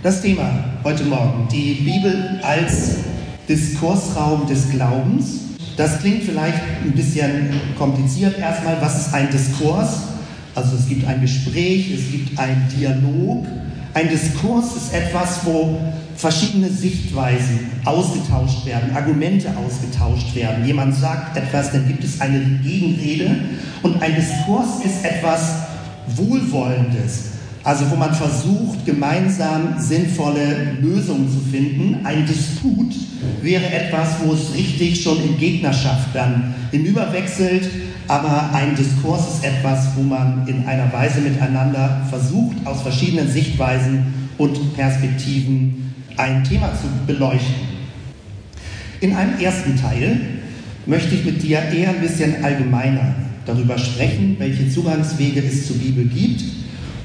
Das Thema heute Morgen, die Bibel als Diskursraum des Glaubens. Das klingt vielleicht ein bisschen kompliziert erstmal. Was ist ein Diskurs? Also es gibt ein Gespräch, es gibt einen Dialog. Ein Diskurs ist etwas, wo verschiedene Sichtweisen ausgetauscht werden, Argumente ausgetauscht werden. Jemand sagt etwas, dann gibt es eine Gegenrede. Und ein Diskurs ist etwas Wohlwollendes, also wo man versucht, gemeinsam sinnvolle Lösungen zu finden. Ein Disput wäre etwas, wo es richtig schon in Gegnerschaft dann hinüberwechselt. Aber ein Diskurs ist etwas, wo man in einer Weise miteinander versucht, aus verschiedenen Sichtweisen und Perspektiven ein Thema zu beleuchten. In einem ersten Teil möchte ich mit dir eher ein bisschen allgemeiner darüber sprechen, welche Zugangswege es zur Bibel gibt.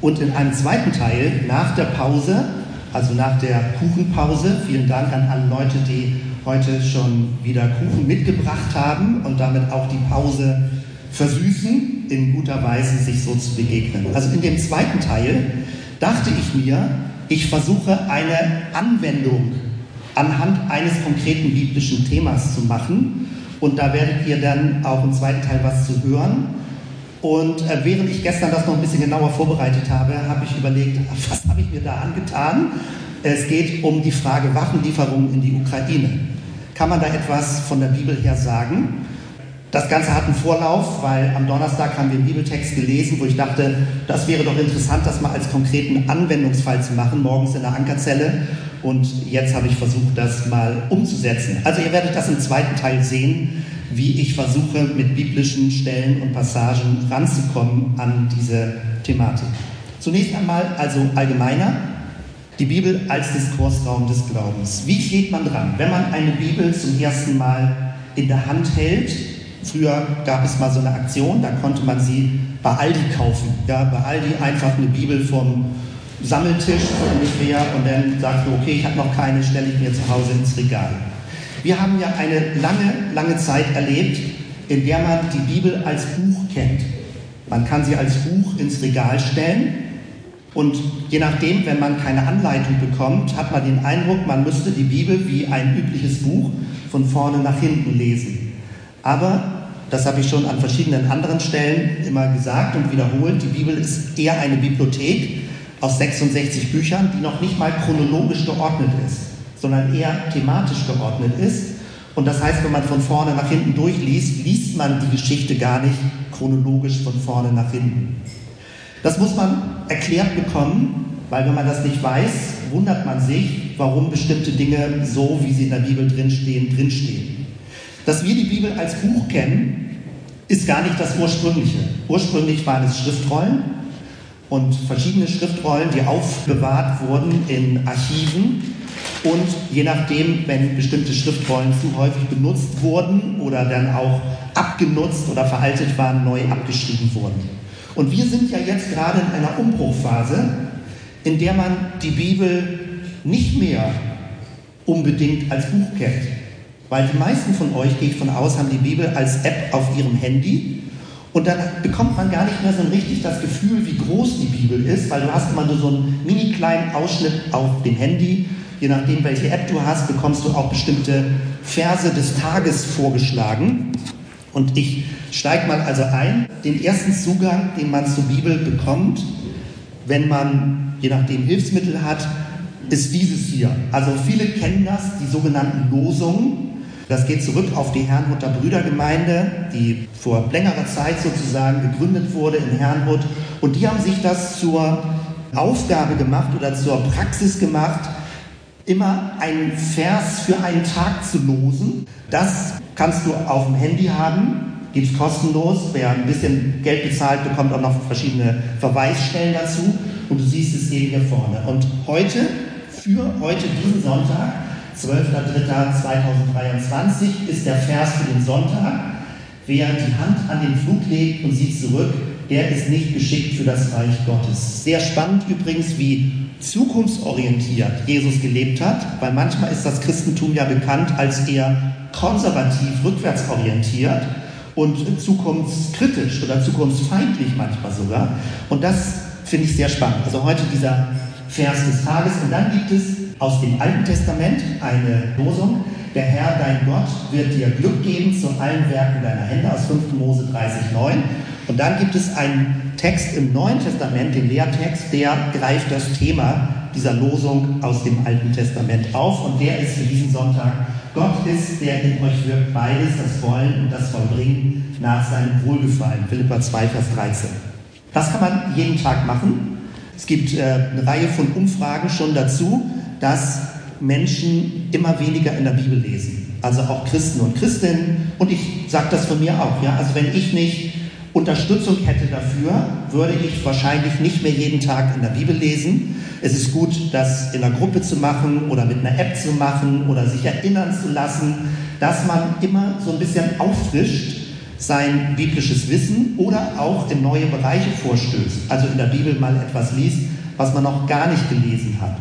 Und in einem zweiten Teil, nach der Pause, also nach der Kuchenpause, vielen Dank an alle Leute, die heute schon wieder Kuchen mitgebracht haben und damit auch die Pause versüßen, in guter Weise sich so zu begegnen. Also in dem zweiten Teil dachte ich mir, ich versuche eine Anwendung anhand eines konkreten biblischen Themas zu machen und da werdet ihr dann auch im zweiten Teil was zu hören. Und äh, während ich gestern das noch ein bisschen genauer vorbereitet habe, habe ich überlegt, was habe ich mir da angetan? Es geht um die Frage Waffenlieferungen in die Ukraine. Kann man da etwas von der Bibel her sagen? Das Ganze hat einen Vorlauf, weil am Donnerstag haben wir einen Bibeltext gelesen, wo ich dachte, das wäre doch interessant, das mal als konkreten Anwendungsfall zu machen, morgens in der Ankerzelle. Und jetzt habe ich versucht, das mal umzusetzen. Also ihr werdet das im zweiten Teil sehen, wie ich versuche, mit biblischen Stellen und Passagen ranzukommen an diese Thematik. Zunächst einmal also allgemeiner, die Bibel als Diskursraum des Glaubens. Wie geht man dran, wenn man eine Bibel zum ersten Mal in der Hand hält? Früher gab es mal so eine Aktion, da konnte man sie bei Aldi kaufen. Ja, bei Aldi einfach eine Bibel vom Sammeltisch so ungefähr und dann sagst du, okay, ich habe noch keine, stelle ich mir zu Hause ins Regal. Wir haben ja eine lange, lange Zeit erlebt, in der man die Bibel als Buch kennt. Man kann sie als Buch ins Regal stellen und je nachdem, wenn man keine Anleitung bekommt, hat man den Eindruck, man müsste die Bibel wie ein übliches Buch von vorne nach hinten lesen. Aber, das habe ich schon an verschiedenen anderen Stellen immer gesagt und wiederholt, die Bibel ist eher eine Bibliothek, aus 66 Büchern, die noch nicht mal chronologisch geordnet ist, sondern eher thematisch geordnet ist. Und das heißt, wenn man von vorne nach hinten durchliest, liest man die Geschichte gar nicht chronologisch von vorne nach hinten. Das muss man erklärt bekommen, weil wenn man das nicht weiß, wundert man sich, warum bestimmte Dinge so, wie sie in der Bibel drinstehen, drinstehen. Dass wir die Bibel als Buch kennen, ist gar nicht das Ursprüngliche. Ursprünglich waren es Schriftrollen, und verschiedene Schriftrollen, die aufbewahrt wurden in Archiven und je nachdem, wenn bestimmte Schriftrollen zu häufig benutzt wurden oder dann auch abgenutzt oder veraltet waren, neu abgeschrieben wurden. Und wir sind ja jetzt gerade in einer Umbruchphase, in der man die Bibel nicht mehr unbedingt als Buch kennt. Weil die meisten von euch, gehe ich von aus, haben die Bibel als App auf ihrem Handy und dann bekommt man gar nicht mehr so richtig das Gefühl, wie groß die Bibel ist, weil du hast immer nur so einen mini kleinen Ausschnitt auf dem Handy. Je nachdem, welche App du hast, bekommst du auch bestimmte Verse des Tages vorgeschlagen. Und ich steige mal also ein. Den ersten Zugang, den man zur Bibel bekommt, wenn man je nachdem Hilfsmittel hat, ist dieses hier. Also viele kennen das, die sogenannten Losungen. Das geht zurück auf die Herrnhuter Brüdergemeinde, die vor längerer Zeit sozusagen gegründet wurde in Herrnhut. Und die haben sich das zur Aufgabe gemacht oder zur Praxis gemacht, immer einen Vers für einen Tag zu losen. Das kannst du auf dem Handy haben, gibt es kostenlos. Wer ein bisschen Geld bezahlt, bekommt auch noch verschiedene Verweisstellen dazu. Und du siehst es eben hier vorne. Und heute, für heute, diesen Sonntag, 12.03.2023 ist der Vers für den Sonntag. Wer die Hand an den Flug legt und sieht zurück, der ist nicht geschickt für das Reich Gottes. Sehr spannend übrigens, wie zukunftsorientiert Jesus gelebt hat, weil manchmal ist das Christentum ja bekannt als eher konservativ, rückwärtsorientiert und zukunftskritisch oder zukunftsfeindlich manchmal sogar. Und das finde ich sehr spannend. Also heute dieser Vers des Tages. Und dann gibt es aus dem Alten Testament eine Losung. Der Herr, dein Gott, wird dir Glück geben zu allen Werken deiner Hände aus 5. Mose 30,9. Und dann gibt es einen Text im Neuen Testament, den Lehrtext, der greift das Thema dieser Losung aus dem Alten Testament auf. Und der ist für diesen Sonntag, Gott ist, der in euch wirkt beides, das Wollen und das Vollbringen nach seinem Wohlgefallen. Philippa 2, Vers 13. Das kann man jeden Tag machen. Es gibt äh, eine Reihe von Umfragen schon dazu, dass Menschen immer weniger in der Bibel lesen. Also auch Christen und Christinnen. Und ich sage das von mir auch. Ja? Also wenn ich nicht Unterstützung hätte dafür, würde ich wahrscheinlich nicht mehr jeden Tag in der Bibel lesen. Es ist gut, das in einer Gruppe zu machen oder mit einer App zu machen oder sich erinnern zu lassen, dass man immer so ein bisschen auffrischt sein biblisches Wissen oder auch in neue Bereiche vorstößt. Also in der Bibel mal etwas liest, was man noch gar nicht gelesen hat.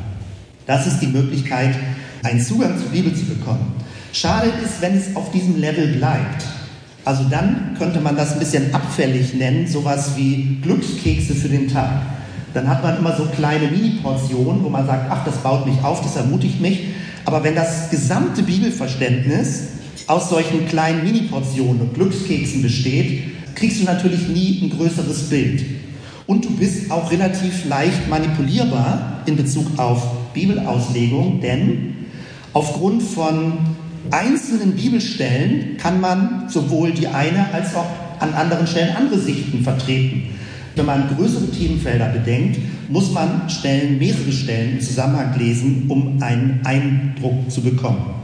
Das ist die Möglichkeit, einen Zugang zur Bibel zu bekommen. Schade ist, wenn es auf diesem Level bleibt. Also dann könnte man das ein bisschen abfällig nennen, sowas wie Glückskekse für den Tag. Dann hat man immer so kleine Mini-Portionen, wo man sagt, ach, das baut mich auf, das ermutigt mich. Aber wenn das gesamte Bibelverständnis aus solchen kleinen Mini-Portionen und Glückskeksen besteht, kriegst du natürlich nie ein größeres Bild. Und du bist auch relativ leicht manipulierbar in Bezug auf Bibelauslegung, denn aufgrund von einzelnen Bibelstellen kann man sowohl die eine als auch an anderen Stellen andere Sichten vertreten. Wenn man größere Themenfelder bedenkt, muss man Stellen, mehrere Stellen im Zusammenhang lesen, um einen Eindruck zu bekommen.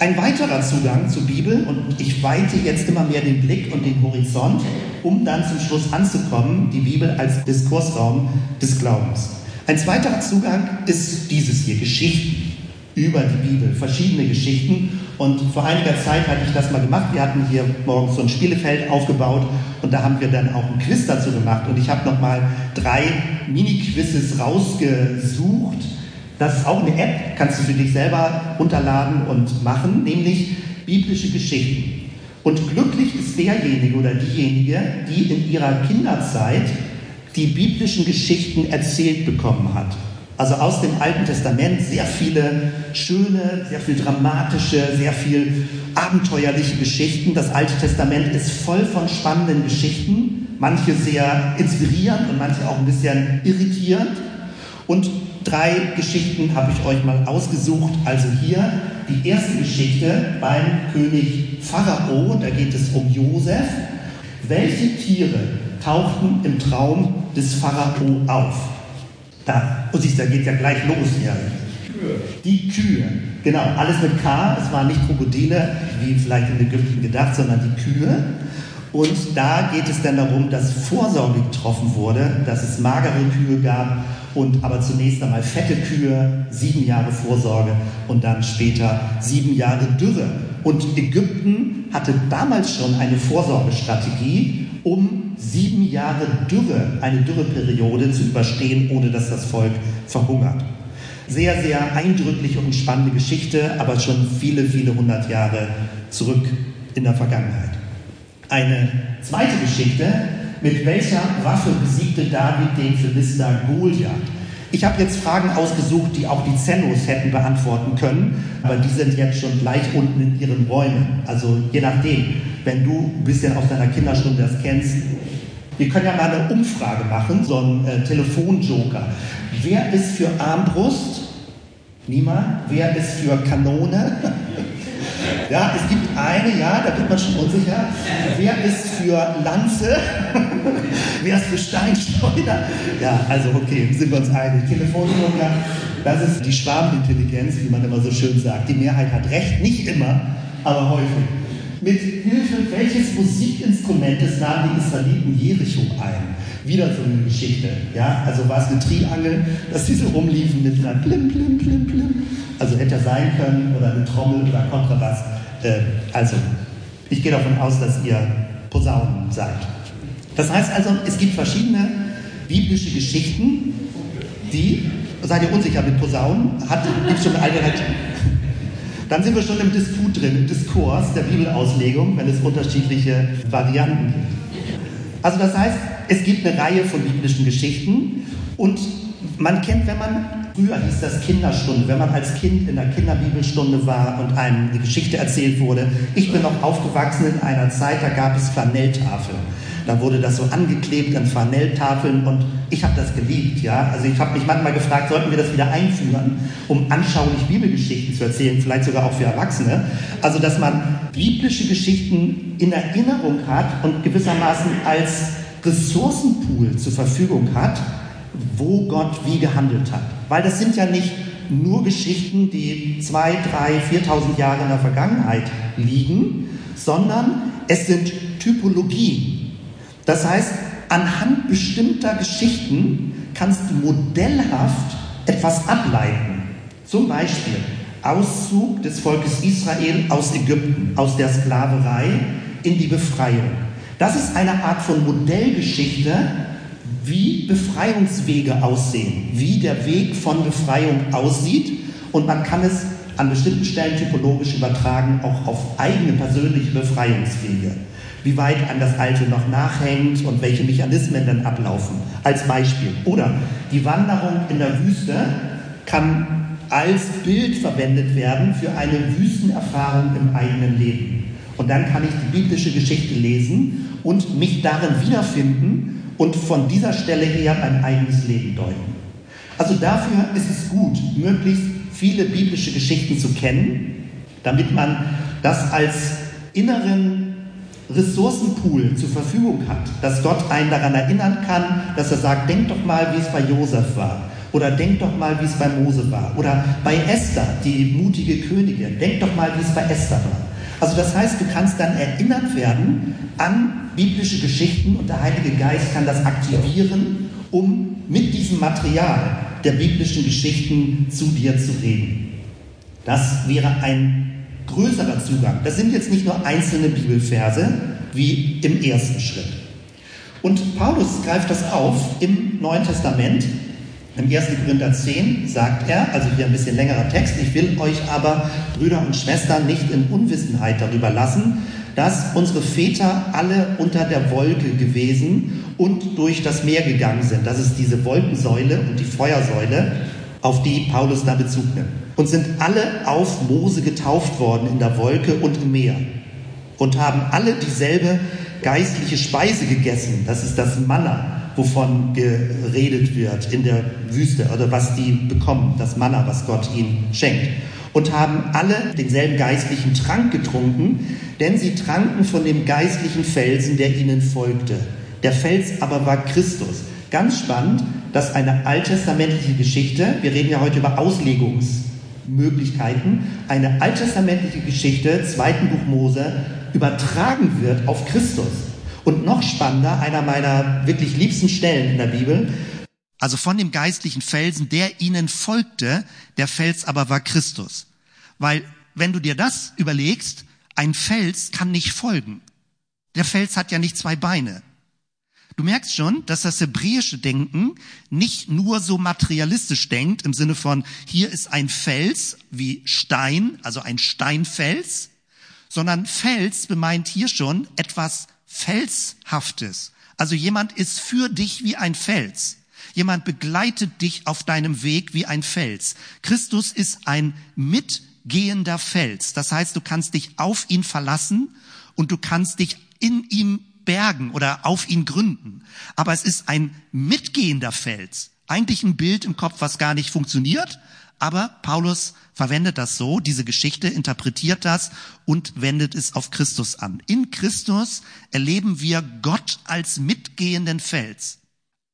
Ein weiterer Zugang zur Bibel, und ich weite jetzt immer mehr den Blick und den Horizont, um dann zum Schluss anzukommen, die Bibel als Diskursraum des Glaubens. Ein zweiter Zugang ist dieses hier, Geschichten über die Bibel, verschiedene Geschichten. Und vor einiger Zeit hatte ich das mal gemacht. Wir hatten hier morgens so ein Spielefeld aufgebaut und da haben wir dann auch ein Quiz dazu gemacht. Und ich habe nochmal drei Mini-Quizzes rausgesucht. Das ist auch eine App, kannst du für dich selber runterladen und machen, nämlich biblische Geschichten. Und glücklich ist derjenige oder diejenige, die in ihrer Kinderzeit die biblischen Geschichten erzählt bekommen hat. Also aus dem Alten Testament sehr viele schöne, sehr viel dramatische, sehr viel abenteuerliche Geschichten. Das Alte Testament ist voll von spannenden Geschichten, manche sehr inspirierend und manche auch ein bisschen irritierend. Und drei Geschichten habe ich euch mal ausgesucht. Also hier die erste Geschichte beim König Pharao, da geht es um Josef. Welche Tiere tauchten im Traum des Pharao auf? Da, und siehst, da geht ja gleich los hier. Die Kühe. Genau, alles mit K. Es waren nicht Krokodile, wie vielleicht in Ägypten gedacht, sondern die Kühe. Und da geht es dann darum, dass Vorsorge getroffen wurde, dass es magere Kühe gab und aber zunächst einmal fette Kühe, sieben Jahre Vorsorge und dann später sieben Jahre Dürre. Und Ägypten hatte damals schon eine Vorsorgestrategie, um sieben Jahre Dürre, eine Dürreperiode zu überstehen, ohne dass das Volk verhungert. Sehr, sehr eindrückliche und spannende Geschichte, aber schon viele, viele hundert Jahre zurück in der Vergangenheit. Eine zweite Geschichte, mit welcher Waffe besiegte David den Philister Goliath? Ich habe jetzt Fragen ausgesucht, die auch die Zennos hätten beantworten können, aber die sind jetzt schon gleich unten in ihren Räumen. Also je nachdem, wenn du ein bisschen aus deiner Kinderstunde das kennst. Wir können ja mal eine Umfrage machen, so ein äh, Telefonjoker. Wer ist für Armbrust? Niemand. Wer ist für Kanone? Ja, es gibt eine, ja, da wird man schon unsicher. Wer ist für Lanze? Wer ist für Steinschleuder? Ja, also okay, sind wir uns einig. Telefonjoker, das ist die Schwarmintelligenz, wie man immer so schön sagt. Die Mehrheit hat recht, nicht immer, aber häufig. Mit Hilfe welches Musikinstrumentes nahmen die Israeliten Jericho ein? Wieder so eine Geschichte. Ja? Also war es eine Triangel, dass sie so rumliefen mit einer Plim, Plim, Plim, Plim. Also hätte er sein können oder eine Trommel oder Kontrabass. Äh, also, ich gehe davon aus, dass ihr Posaunen seid. Das heißt also, es gibt verschiedene biblische Geschichten, die, seid ihr unsicher mit Posaunen, gibt es schon eine Alternative. Dann sind wir schon im Disput drin, im Diskurs der Bibelauslegung, wenn es unterschiedliche Varianten gibt. Also das heißt, es gibt eine Reihe von biblischen Geschichten und man kennt, wenn man, früher hieß das Kinderstunde, wenn man als Kind in der Kinderbibelstunde war und einem eine Geschichte erzählt wurde. Ich bin noch aufgewachsen in einer Zeit, da gab es Flanelltafeln. Da wurde das so angeklebt an Flanelltafeln und ich habe das geliebt, ja. Also ich habe mich manchmal gefragt, sollten wir das wieder einführen, um anschaulich Bibelgeschichten zu erzählen, vielleicht sogar auch für Erwachsene. Also dass man biblische Geschichten in Erinnerung hat und gewissermaßen als Ressourcenpool zur Verfügung hat, wo Gott wie gehandelt hat. Weil das sind ja nicht nur Geschichten, die zwei, drei, viertausend Jahre in der Vergangenheit liegen, sondern es sind Typologien. Das heißt, anhand bestimmter Geschichten kannst du modellhaft etwas ableiten. Zum Beispiel Auszug des Volkes Israel aus Ägypten, aus der Sklaverei in die Befreiung. Das ist eine Art von Modellgeschichte, wie Befreiungswege aussehen, wie der Weg von Befreiung aussieht. Und man kann es an bestimmten Stellen typologisch übertragen, auch auf eigene persönliche Befreiungswege wie weit an das Alte noch nachhängt und welche Mechanismen dann ablaufen. Als Beispiel. Oder die Wanderung in der Wüste kann als Bild verwendet werden für eine Wüstenerfahrung im eigenen Leben. Und dann kann ich die biblische Geschichte lesen und mich darin wiederfinden und von dieser Stelle her mein eigenes Leben deuten. Also dafür ist es gut, möglichst viele biblische Geschichten zu kennen, damit man das als inneren Ressourcenpool zur Verfügung hat, dass Gott einen daran erinnern kann, dass er sagt, denk doch mal, wie es bei Josef war. Oder denk doch mal, wie es bei Mose war. Oder bei Esther, die mutige Königin. Denk doch mal, wie es bei Esther war. Also das heißt, du kannst dann erinnert werden an biblische Geschichten und der Heilige Geist kann das aktivieren, um mit diesem Material der biblischen Geschichten zu dir zu reden. Das wäre ein größerer Zugang. Das sind jetzt nicht nur einzelne Bibelverse wie im ersten Schritt. Und Paulus greift das auf im Neuen Testament. Im 1. Korinther 10 sagt er, also hier ein bisschen längerer Text, ich will euch aber, Brüder und Schwestern, nicht in Unwissenheit darüber lassen, dass unsere Väter alle unter der Wolke gewesen und durch das Meer gegangen sind. Das ist diese Wolkensäule und die Feuersäule, auf die Paulus da Bezug nimmt und sind alle auf Mose getauft worden in der Wolke und im Meer und haben alle dieselbe geistliche Speise gegessen. Das ist das Manna, wovon geredet wird in der Wüste oder was die bekommen, das Manna, was Gott ihnen schenkt. Und haben alle denselben geistlichen Trank getrunken, denn sie tranken von dem geistlichen Felsen, der ihnen folgte. Der Fels aber war Christus. Ganz spannend, dass eine alttestamentliche Geschichte, wir reden ja heute über Auslegungs- Möglichkeiten eine alttestamentliche Geschichte, zweiten Buch Mose, übertragen wird auf Christus. Und noch spannender, einer meiner wirklich liebsten Stellen in der Bibel, also von dem geistlichen Felsen, der ihnen folgte, der Fels aber war Christus. Weil, wenn du dir das überlegst, ein Fels kann nicht folgen. Der Fels hat ja nicht zwei Beine. Du merkst schon, dass das hebräische Denken nicht nur so materialistisch denkt, im Sinne von, hier ist ein Fels wie Stein, also ein Steinfels, sondern Fels bemeint hier schon etwas Felshaftes. Also jemand ist für dich wie ein Fels. Jemand begleitet dich auf deinem Weg wie ein Fels. Christus ist ein mitgehender Fels. Das heißt, du kannst dich auf ihn verlassen und du kannst dich in ihm bergen oder auf ihn gründen. Aber es ist ein mitgehender Fels. Eigentlich ein Bild im Kopf, was gar nicht funktioniert. Aber Paulus verwendet das so, diese Geschichte interpretiert das und wendet es auf Christus an. In Christus erleben wir Gott als mitgehenden Fels.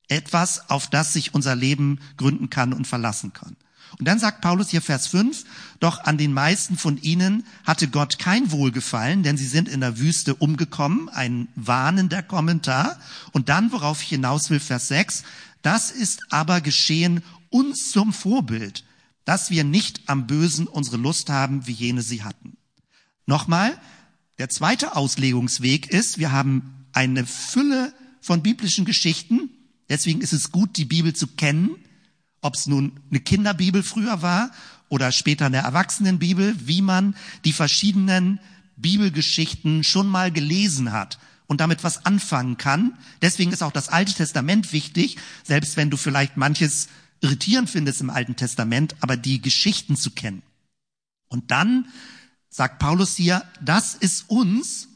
Etwas, auf das sich unser Leben gründen kann und verlassen kann. Und dann sagt Paulus hier Vers 5, doch an den meisten von ihnen hatte Gott kein Wohlgefallen, denn sie sind in der Wüste umgekommen, ein warnender Kommentar. Und dann, worauf ich hinaus will, Vers 6, das ist aber geschehen uns zum Vorbild, dass wir nicht am Bösen unsere Lust haben, wie jene sie hatten. Nochmal, der zweite Auslegungsweg ist, wir haben eine Fülle von biblischen Geschichten, deswegen ist es gut, die Bibel zu kennen, ob es nun eine Kinderbibel früher war oder später eine Erwachsenenbibel, wie man die verschiedenen Bibelgeschichten schon mal gelesen hat und damit was anfangen kann. Deswegen ist auch das Alte Testament wichtig, selbst wenn du vielleicht manches irritierend finde, ist im Alten Testament, aber die Geschichten zu kennen. Und dann sagt Paulus hier, das ist uns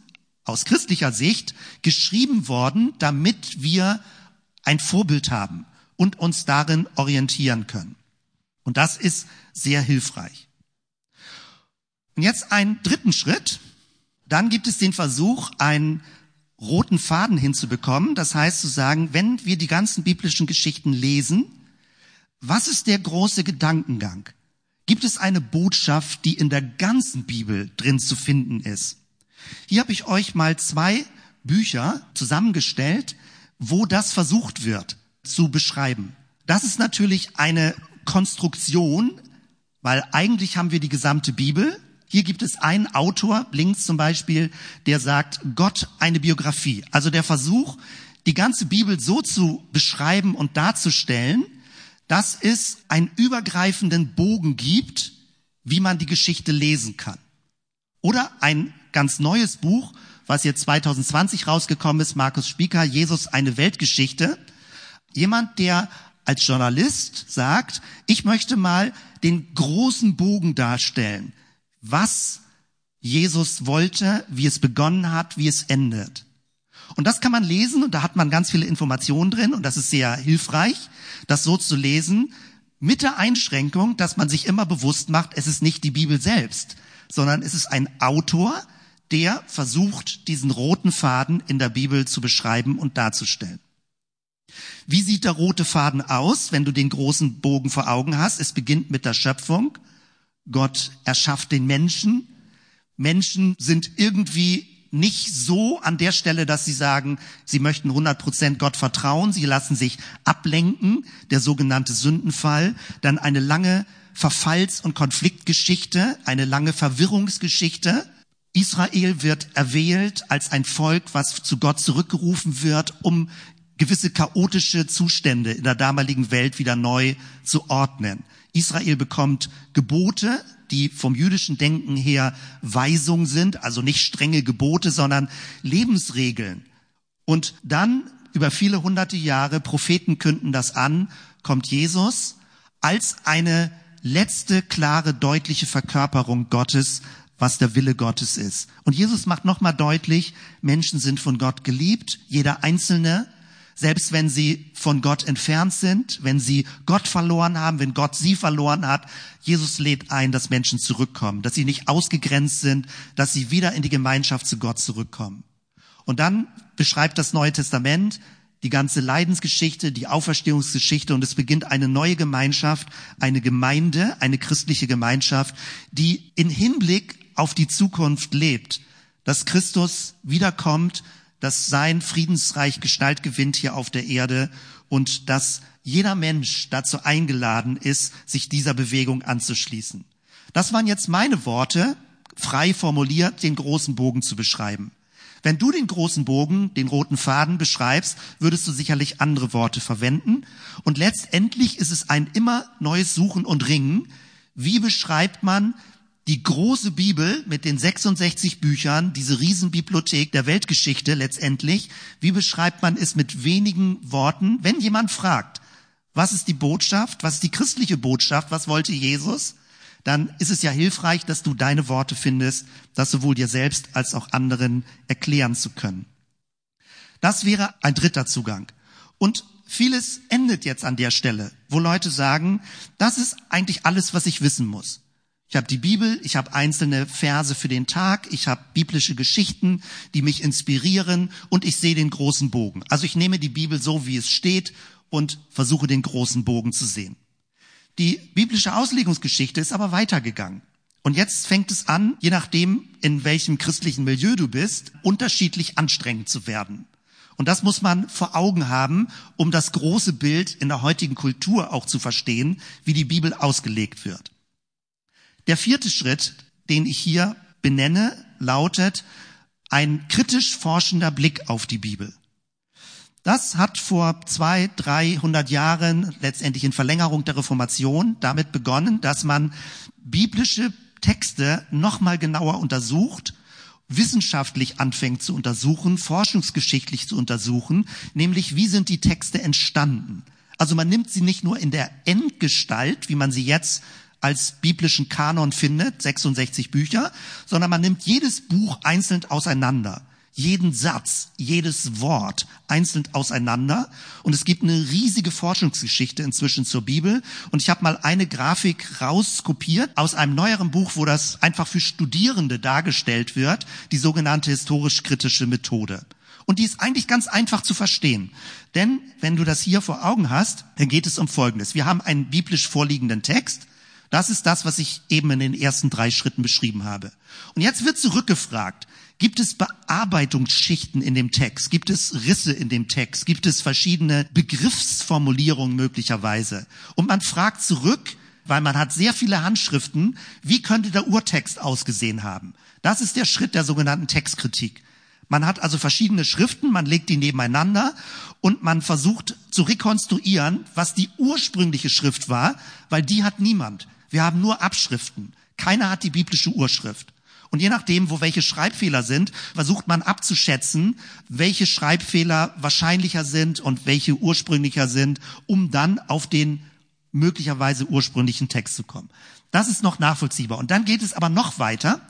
aus christlicher Sicht geschrieben worden, damit wir ein Vorbild haben und uns darin orientieren können. Und das ist sehr hilfreich. Und jetzt einen dritten Schritt. Dann gibt es den Versuch, einen roten Faden hinzubekommen. Das heißt zu sagen, wenn wir die ganzen biblischen Geschichten lesen, was ist der große Gedankengang? Gibt es eine Botschaft, die in der ganzen Bibel drin zu finden ist? Hier habe ich euch mal zwei Bücher zusammengestellt, wo das versucht wird zu beschreiben. Das ist natürlich eine Konstruktion, weil eigentlich haben wir die gesamte Bibel. Hier gibt es einen Autor, links zum Beispiel, der sagt, Gott eine Biografie. Also der Versuch, die ganze Bibel so zu beschreiben und darzustellen, dass es einen übergreifenden Bogen gibt, wie man die Geschichte lesen kann. Oder ein ganz neues Buch, was jetzt 2020 rausgekommen ist, Markus Spieker, Jesus eine Weltgeschichte. Jemand, der als Journalist sagt, ich möchte mal den großen Bogen darstellen, was Jesus wollte, wie es begonnen hat, wie es endet. Und das kann man lesen und da hat man ganz viele Informationen drin und das ist sehr hilfreich, das so zu lesen, mit der Einschränkung, dass man sich immer bewusst macht, es ist nicht die Bibel selbst, sondern es ist ein Autor, der versucht, diesen roten Faden in der Bibel zu beschreiben und darzustellen. Wie sieht der rote Faden aus, wenn du den großen Bogen vor Augen hast? Es beginnt mit der Schöpfung. Gott erschafft den Menschen. Menschen sind irgendwie nicht so an der Stelle, dass sie sagen, sie möchten 100 Prozent Gott vertrauen. Sie lassen sich ablenken, der sogenannte Sündenfall. Dann eine lange Verfalls- und Konfliktgeschichte, eine lange Verwirrungsgeschichte. Israel wird erwählt als ein Volk, was zu Gott zurückgerufen wird, um gewisse chaotische Zustände in der damaligen Welt wieder neu zu ordnen. Israel bekommt Gebote, die vom jüdischen Denken her Weisung sind, also nicht strenge Gebote, sondern Lebensregeln. Und dann über viele hunderte Jahre, Propheten künden das an, kommt Jesus als eine letzte, klare, deutliche Verkörperung Gottes, was der Wille Gottes ist. Und Jesus macht nochmal deutlich, Menschen sind von Gott geliebt, jeder Einzelne, selbst wenn sie von Gott entfernt sind, wenn sie Gott verloren haben, wenn Gott sie verloren hat. Jesus lädt ein, dass Menschen zurückkommen, dass sie nicht ausgegrenzt sind, dass sie wieder in die Gemeinschaft zu Gott zurückkommen. Und dann beschreibt das Neue Testament die ganze Leidensgeschichte, die Auferstehungsgeschichte und es beginnt eine neue Gemeinschaft, eine Gemeinde, eine christliche Gemeinschaft, die in Hinblick auf die Zukunft lebt, dass Christus wiederkommt, dass sein Friedensreich Gestalt gewinnt hier auf der Erde und dass jeder Mensch dazu eingeladen ist, sich dieser Bewegung anzuschließen. Das waren jetzt meine Worte, frei formuliert, den großen Bogen zu beschreiben. Wenn du den großen Bogen, den roten Faden beschreibst, würdest du sicherlich andere Worte verwenden. Und letztendlich ist es ein immer neues Suchen und Ringen. Wie beschreibt man die große Bibel mit den 66 Büchern, diese Riesenbibliothek der Weltgeschichte letztendlich, wie beschreibt man es mit wenigen Worten? Wenn jemand fragt, was ist die Botschaft, was ist die christliche Botschaft, was wollte Jesus, dann ist es ja hilfreich, dass du deine Worte findest, das sowohl dir selbst als auch anderen erklären zu können. Das wäre ein dritter Zugang. Und vieles endet jetzt an der Stelle, wo Leute sagen, das ist eigentlich alles, was ich wissen muss. Ich habe die Bibel, ich habe einzelne Verse für den Tag, ich habe biblische Geschichten, die mich inspirieren und ich sehe den großen Bogen. Also ich nehme die Bibel so, wie es steht und versuche den großen Bogen zu sehen. Die biblische Auslegungsgeschichte ist aber weitergegangen. Und jetzt fängt es an, je nachdem, in welchem christlichen Milieu du bist, unterschiedlich anstrengend zu werden. Und das muss man vor Augen haben, um das große Bild in der heutigen Kultur auch zu verstehen, wie die Bibel ausgelegt wird. Der vierte Schritt, den ich hier benenne, lautet ein kritisch forschender Blick auf die Bibel. Das hat vor zwei, dreihundert Jahren letztendlich in Verlängerung der Reformation damit begonnen, dass man biblische Texte nochmal genauer untersucht, wissenschaftlich anfängt zu untersuchen, forschungsgeschichtlich zu untersuchen, nämlich wie sind die Texte entstanden? Also man nimmt sie nicht nur in der Endgestalt, wie man sie jetzt als biblischen Kanon findet, 66 Bücher, sondern man nimmt jedes Buch einzeln auseinander jeden Satz, jedes Wort einzeln auseinander. Und es gibt eine riesige Forschungsgeschichte inzwischen zur Bibel. Und ich habe mal eine Grafik rauskopiert aus einem neueren Buch, wo das einfach für Studierende dargestellt wird, die sogenannte historisch-kritische Methode. Und die ist eigentlich ganz einfach zu verstehen. Denn wenn du das hier vor Augen hast, dann geht es um Folgendes. Wir haben einen biblisch vorliegenden Text. Das ist das, was ich eben in den ersten drei Schritten beschrieben habe. Und jetzt wird zurückgefragt, Gibt es Bearbeitungsschichten in dem Text? Gibt es Risse in dem Text? Gibt es verschiedene Begriffsformulierungen möglicherweise? Und man fragt zurück, weil man hat sehr viele Handschriften, wie könnte der Urtext ausgesehen haben? Das ist der Schritt der sogenannten Textkritik. Man hat also verschiedene Schriften, man legt die nebeneinander und man versucht zu rekonstruieren, was die ursprüngliche Schrift war, weil die hat niemand. Wir haben nur Abschriften. Keiner hat die biblische Urschrift. Und je nachdem, wo welche Schreibfehler sind, versucht man abzuschätzen, welche Schreibfehler wahrscheinlicher sind und welche ursprünglicher sind, um dann auf den möglicherweise ursprünglichen Text zu kommen. Das ist noch nachvollziehbar. Und dann geht es aber noch weiter,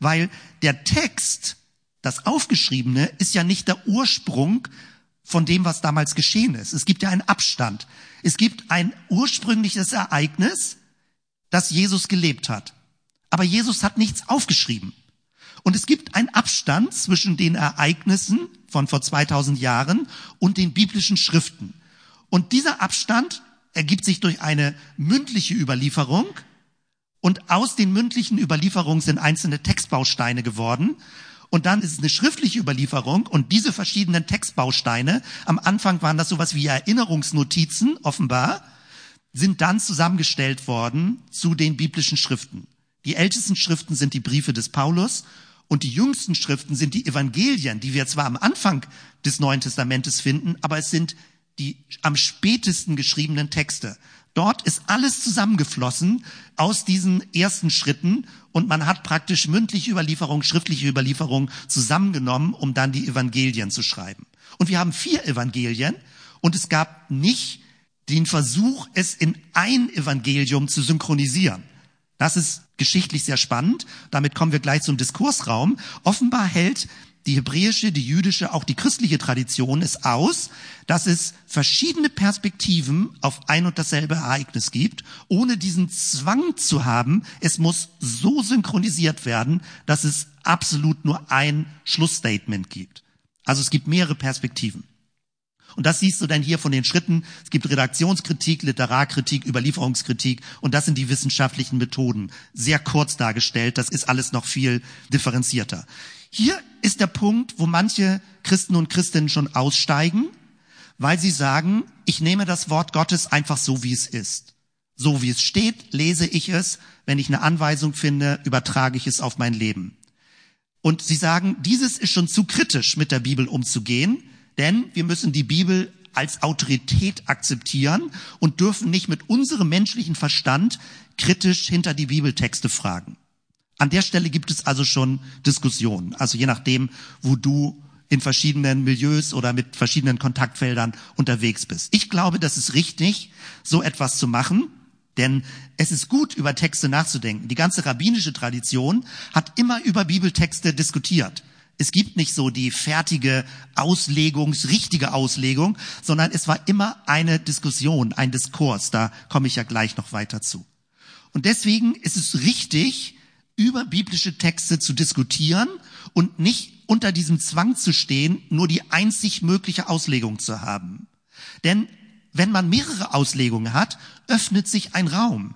weil der Text, das Aufgeschriebene, ist ja nicht der Ursprung von dem, was damals geschehen ist. Es gibt ja einen Abstand. Es gibt ein ursprüngliches Ereignis, das Jesus gelebt hat. Aber Jesus hat nichts aufgeschrieben. Und es gibt einen Abstand zwischen den Ereignissen von vor 2000 Jahren und den biblischen Schriften. Und dieser Abstand ergibt sich durch eine mündliche Überlieferung. Und aus den mündlichen Überlieferungen sind einzelne Textbausteine geworden. Und dann ist es eine schriftliche Überlieferung und diese verschiedenen Textbausteine, am Anfang waren das sowas wie Erinnerungsnotizen, offenbar, sind dann zusammengestellt worden zu den biblischen Schriften. Die ältesten Schriften sind die Briefe des Paulus und die jüngsten Schriften sind die Evangelien, die wir zwar am Anfang des Neuen Testamentes finden, aber es sind die am spätesten geschriebenen Texte. Dort ist alles zusammengeflossen aus diesen ersten Schritten und man hat praktisch mündliche Überlieferung, schriftliche Überlieferung zusammengenommen, um dann die Evangelien zu schreiben. Und wir haben vier Evangelien und es gab nicht den Versuch, es in ein Evangelium zu synchronisieren. Das ist geschichtlich sehr spannend. Damit kommen wir gleich zum Diskursraum. Offenbar hält die hebräische, die jüdische, auch die christliche Tradition es aus, dass es verschiedene Perspektiven auf ein und dasselbe Ereignis gibt, ohne diesen Zwang zu haben, es muss so synchronisiert werden, dass es absolut nur ein Schlussstatement gibt. Also es gibt mehrere Perspektiven. Und das siehst du dann hier von den Schritten. Es gibt Redaktionskritik, Literarkritik, Überlieferungskritik und das sind die wissenschaftlichen Methoden. Sehr kurz dargestellt, das ist alles noch viel differenzierter. Hier ist der Punkt, wo manche Christen und Christinnen schon aussteigen, weil sie sagen, ich nehme das Wort Gottes einfach so, wie es ist. So wie es steht, lese ich es. Wenn ich eine Anweisung finde, übertrage ich es auf mein Leben. Und sie sagen, dieses ist schon zu kritisch, mit der Bibel umzugehen. Denn wir müssen die Bibel als Autorität akzeptieren und dürfen nicht mit unserem menschlichen Verstand kritisch hinter die Bibeltexte fragen. An der Stelle gibt es also schon Diskussionen. Also je nachdem, wo du in verschiedenen Milieus oder mit verschiedenen Kontaktfeldern unterwegs bist. Ich glaube, das ist richtig, so etwas zu machen, denn es ist gut, über Texte nachzudenken. Die ganze rabbinische Tradition hat immer über Bibeltexte diskutiert. Es gibt nicht so die fertige Auslegung, richtige Auslegung, sondern es war immer eine Diskussion, ein Diskurs. Da komme ich ja gleich noch weiter zu. Und deswegen ist es richtig, über biblische Texte zu diskutieren und nicht unter diesem Zwang zu stehen, nur die einzig mögliche Auslegung zu haben. Denn wenn man mehrere Auslegungen hat, öffnet sich ein Raum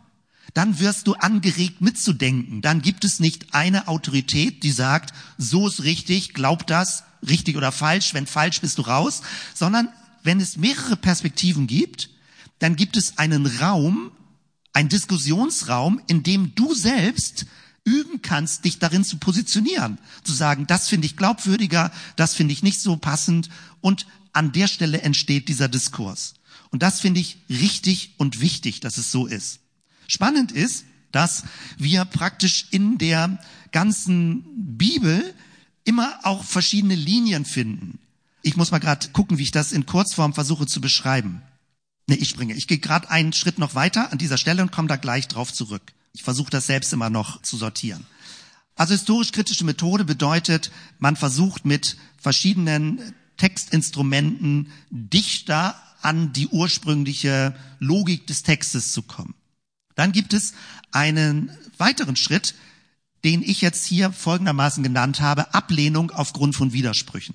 dann wirst du angeregt mitzudenken. Dann gibt es nicht eine Autorität, die sagt, so ist richtig, glaub das, richtig oder falsch, wenn falsch bist du raus, sondern wenn es mehrere Perspektiven gibt, dann gibt es einen Raum, ein Diskussionsraum, in dem du selbst üben kannst, dich darin zu positionieren, zu sagen, das finde ich glaubwürdiger, das finde ich nicht so passend und an der Stelle entsteht dieser Diskurs. Und das finde ich richtig und wichtig, dass es so ist. Spannend ist, dass wir praktisch in der ganzen Bibel immer auch verschiedene Linien finden. Ich muss mal gerade gucken, wie ich das in Kurzform versuche zu beschreiben. Ne, ich springe. Ich gehe gerade einen Schritt noch weiter an dieser Stelle und komme da gleich drauf zurück. Ich versuche das selbst immer noch zu sortieren. Also historisch-kritische Methode bedeutet, man versucht mit verschiedenen Textinstrumenten dichter an die ursprüngliche Logik des Textes zu kommen. Dann gibt es einen weiteren Schritt, den ich jetzt hier folgendermaßen genannt habe, Ablehnung aufgrund von Widersprüchen.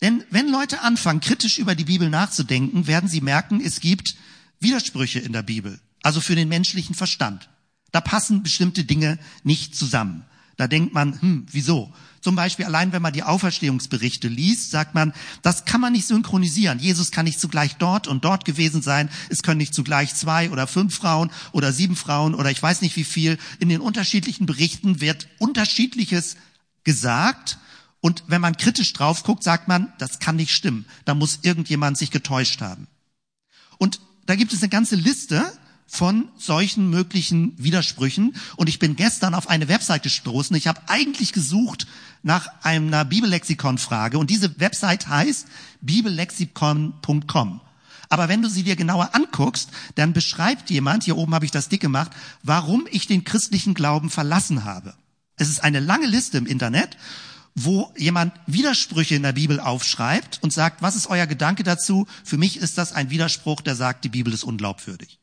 Denn wenn Leute anfangen, kritisch über die Bibel nachzudenken, werden sie merken, es gibt Widersprüche in der Bibel, also für den menschlichen Verstand. Da passen bestimmte Dinge nicht zusammen. Da denkt man, hm, wieso? Zum Beispiel allein, wenn man die Auferstehungsberichte liest, sagt man, das kann man nicht synchronisieren. Jesus kann nicht zugleich dort und dort gewesen sein. Es können nicht zugleich zwei oder fünf Frauen oder sieben Frauen oder ich weiß nicht wie viel. In den unterschiedlichen Berichten wird unterschiedliches gesagt. Und wenn man kritisch drauf guckt, sagt man, das kann nicht stimmen. Da muss irgendjemand sich getäuscht haben. Und da gibt es eine ganze Liste von solchen möglichen Widersprüchen. Und ich bin gestern auf eine Webseite gestoßen. Ich habe eigentlich gesucht nach einer Bibellexikon-Frage. Und diese Website heißt bibellexikon.com. Aber wenn du sie dir genauer anguckst, dann beschreibt jemand, hier oben habe ich das dick gemacht, warum ich den christlichen Glauben verlassen habe. Es ist eine lange Liste im Internet wo jemand Widersprüche in der Bibel aufschreibt und sagt, was ist euer Gedanke dazu? Für mich ist das ein Widerspruch, der sagt, die Bibel ist unglaubwürdig.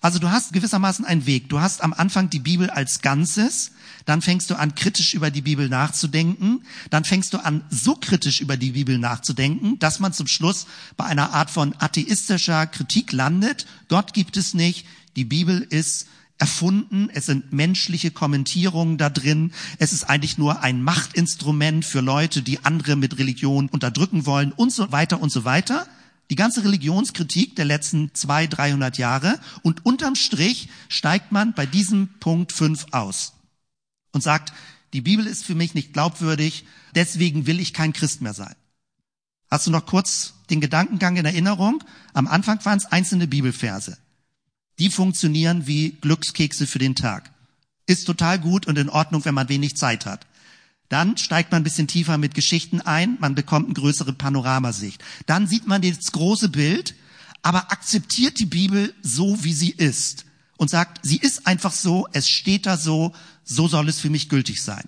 Also du hast gewissermaßen einen Weg. Du hast am Anfang die Bibel als Ganzes, dann fängst du an, kritisch über die Bibel nachzudenken, dann fängst du an, so kritisch über die Bibel nachzudenken, dass man zum Schluss bei einer Art von atheistischer Kritik landet. Gott gibt es nicht, die Bibel ist erfunden, es sind menschliche Kommentierungen da drin, es ist eigentlich nur ein Machtinstrument für Leute, die andere mit Religion unterdrücken wollen und so weiter und so weiter. Die ganze Religionskritik der letzten zwei, dreihundert Jahre. Und unterm Strich steigt man bei diesem Punkt fünf aus und sagt, die Bibel ist für mich nicht glaubwürdig, deswegen will ich kein Christ mehr sein. Hast du noch kurz den Gedankengang in Erinnerung? Am Anfang waren es einzelne Bibelverse. Die funktionieren wie Glückskekse für den Tag. Ist total gut und in Ordnung, wenn man wenig Zeit hat. Dann steigt man ein bisschen tiefer mit Geschichten ein, man bekommt eine größere Panoramasicht. Dann sieht man das große Bild, aber akzeptiert die Bibel so, wie sie ist und sagt, sie ist einfach so, es steht da so, so soll es für mich gültig sein.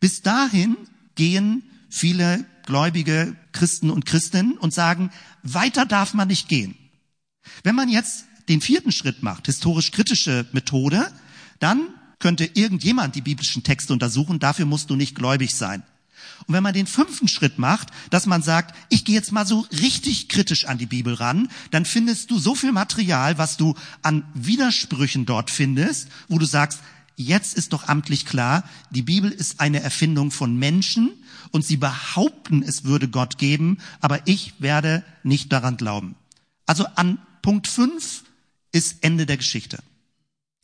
Bis dahin gehen viele gläubige Christen und Christinnen und sagen, weiter darf man nicht gehen. Wenn man jetzt den vierten Schritt macht, historisch-kritische Methode, dann könnte irgendjemand die biblischen Texte untersuchen, dafür musst du nicht gläubig sein. Und wenn man den fünften Schritt macht, dass man sagt, ich gehe jetzt mal so richtig kritisch an die Bibel ran, dann findest du so viel Material, was du an Widersprüchen dort findest, wo du sagst, jetzt ist doch amtlich klar, die Bibel ist eine Erfindung von Menschen und sie behaupten, es würde Gott geben, aber ich werde nicht daran glauben. Also an Punkt fünf ist Ende der Geschichte.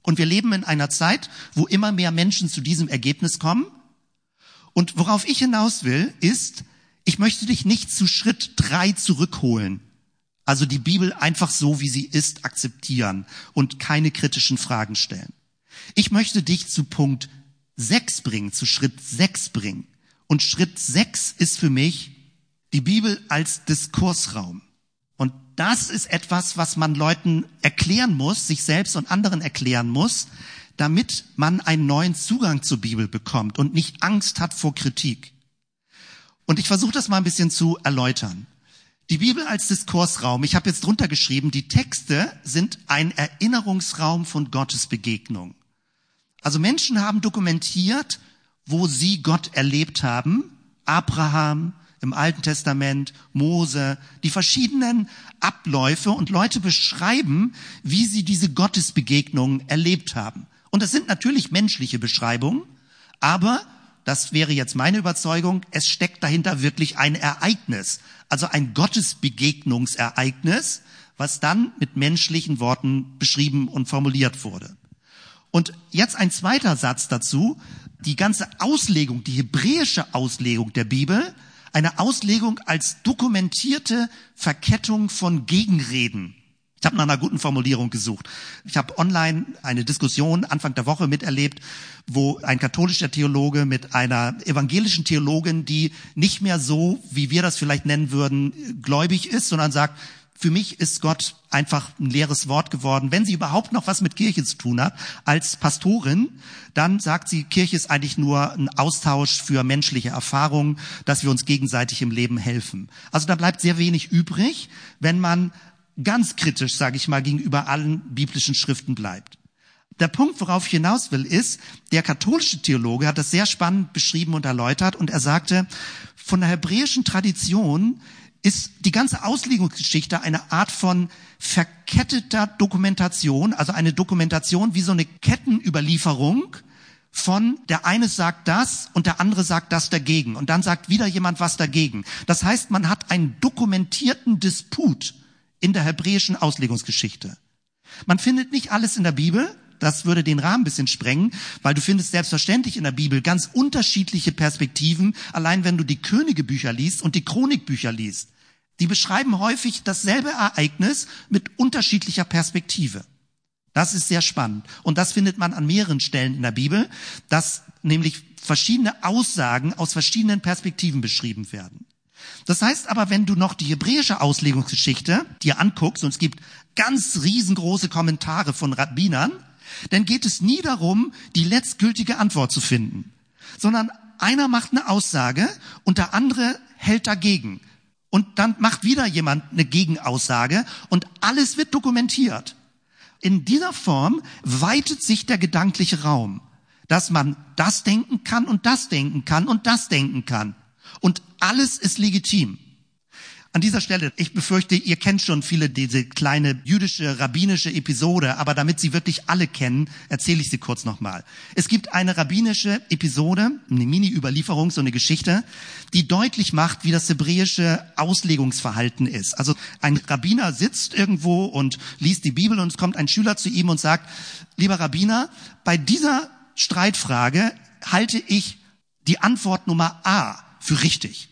Und wir leben in einer Zeit, wo immer mehr Menschen zu diesem Ergebnis kommen. Und worauf ich hinaus will, ist, ich möchte dich nicht zu Schritt drei zurückholen. Also die Bibel einfach so, wie sie ist, akzeptieren und keine kritischen Fragen stellen. Ich möchte dich zu Punkt sechs bringen, zu Schritt sechs bringen. Und Schritt sechs ist für mich die Bibel als Diskursraum. Und das ist etwas, was man Leuten erklären muss, sich selbst und anderen erklären muss, damit man einen neuen Zugang zur Bibel bekommt und nicht Angst hat vor Kritik. Und ich versuche das mal ein bisschen zu erläutern. Die Bibel als Diskursraum, ich habe jetzt drunter geschrieben, die Texte sind ein Erinnerungsraum von Gottes Begegnung. Also Menschen haben dokumentiert, wo sie Gott erlebt haben. Abraham, im Alten Testament, Mose, die verschiedenen Abläufe und Leute beschreiben, wie sie diese Gottesbegegnungen erlebt haben. Und das sind natürlich menschliche Beschreibungen, aber das wäre jetzt meine Überzeugung, es steckt dahinter wirklich ein Ereignis, also ein Gottesbegegnungsereignis, was dann mit menschlichen Worten beschrieben und formuliert wurde. Und jetzt ein zweiter Satz dazu. Die ganze Auslegung, die hebräische Auslegung der Bibel eine Auslegung als dokumentierte Verkettung von Gegenreden. Ich habe nach einer guten Formulierung gesucht. Ich habe online eine Diskussion Anfang der Woche miterlebt, wo ein katholischer Theologe mit einer evangelischen Theologin, die nicht mehr so, wie wir das vielleicht nennen würden, gläubig ist, sondern sagt, Für mich ist Gott einfach ein leeres Wort geworden. Wenn sie überhaupt noch was mit Kirche zu tun hat, als Pastorin, dann sagt sie, Kirche ist eigentlich nur ein Austausch für menschliche Erfahrungen, dass wir uns gegenseitig im Leben helfen. Also da bleibt sehr wenig übrig, wenn man ganz kritisch, sage ich mal, gegenüber allen biblischen Schriften bleibt. Der Punkt, worauf ich hinaus will, ist, der katholische Theologe hat das sehr spannend beschrieben und erläutert und er sagte, von der hebräischen Tradition ist die ganze Auslegungsgeschichte eine Art von verketteter Dokumentation, also eine Dokumentation wie so eine Kettenüberlieferung von der eine sagt das und der andere sagt das dagegen und dann sagt wieder jemand was dagegen. Das heißt, man hat einen dokumentierten Disput in der hebräischen Auslegungsgeschichte. Man findet nicht alles in der Bibel, das würde den Rahmen ein bisschen sprengen, weil du findest selbstverständlich in der Bibel ganz unterschiedliche Perspektiven, allein wenn du die Königebücher liest und die Chronikbücher liest. Die beschreiben häufig dasselbe Ereignis mit unterschiedlicher Perspektive. Das ist sehr spannend. Und das findet man an mehreren Stellen in der Bibel, dass nämlich verschiedene Aussagen aus verschiedenen Perspektiven beschrieben werden. Das heißt aber, wenn du noch die hebräische Auslegungsgeschichte dir anguckst, und es gibt ganz riesengroße Kommentare von Rabbinern, dann geht es nie darum, die letztgültige Antwort zu finden, sondern einer macht eine Aussage und der andere hält dagegen. Und dann macht wieder jemand eine Gegenaussage und alles wird dokumentiert. In dieser Form weitet sich der gedankliche Raum, dass man das denken kann und das denken kann und das denken kann. Und alles ist legitim. An dieser Stelle, ich befürchte, ihr kennt schon viele diese kleine jüdische, rabbinische Episode, aber damit Sie wirklich alle kennen, erzähle ich sie kurz nochmal. Es gibt eine rabbinische Episode, eine Mini-Überlieferung, so eine Geschichte, die deutlich macht, wie das hebräische Auslegungsverhalten ist. Also ein Rabbiner sitzt irgendwo und liest die Bibel und es kommt ein Schüler zu ihm und sagt, lieber Rabbiner, bei dieser Streitfrage halte ich die Antwort Nummer A für richtig.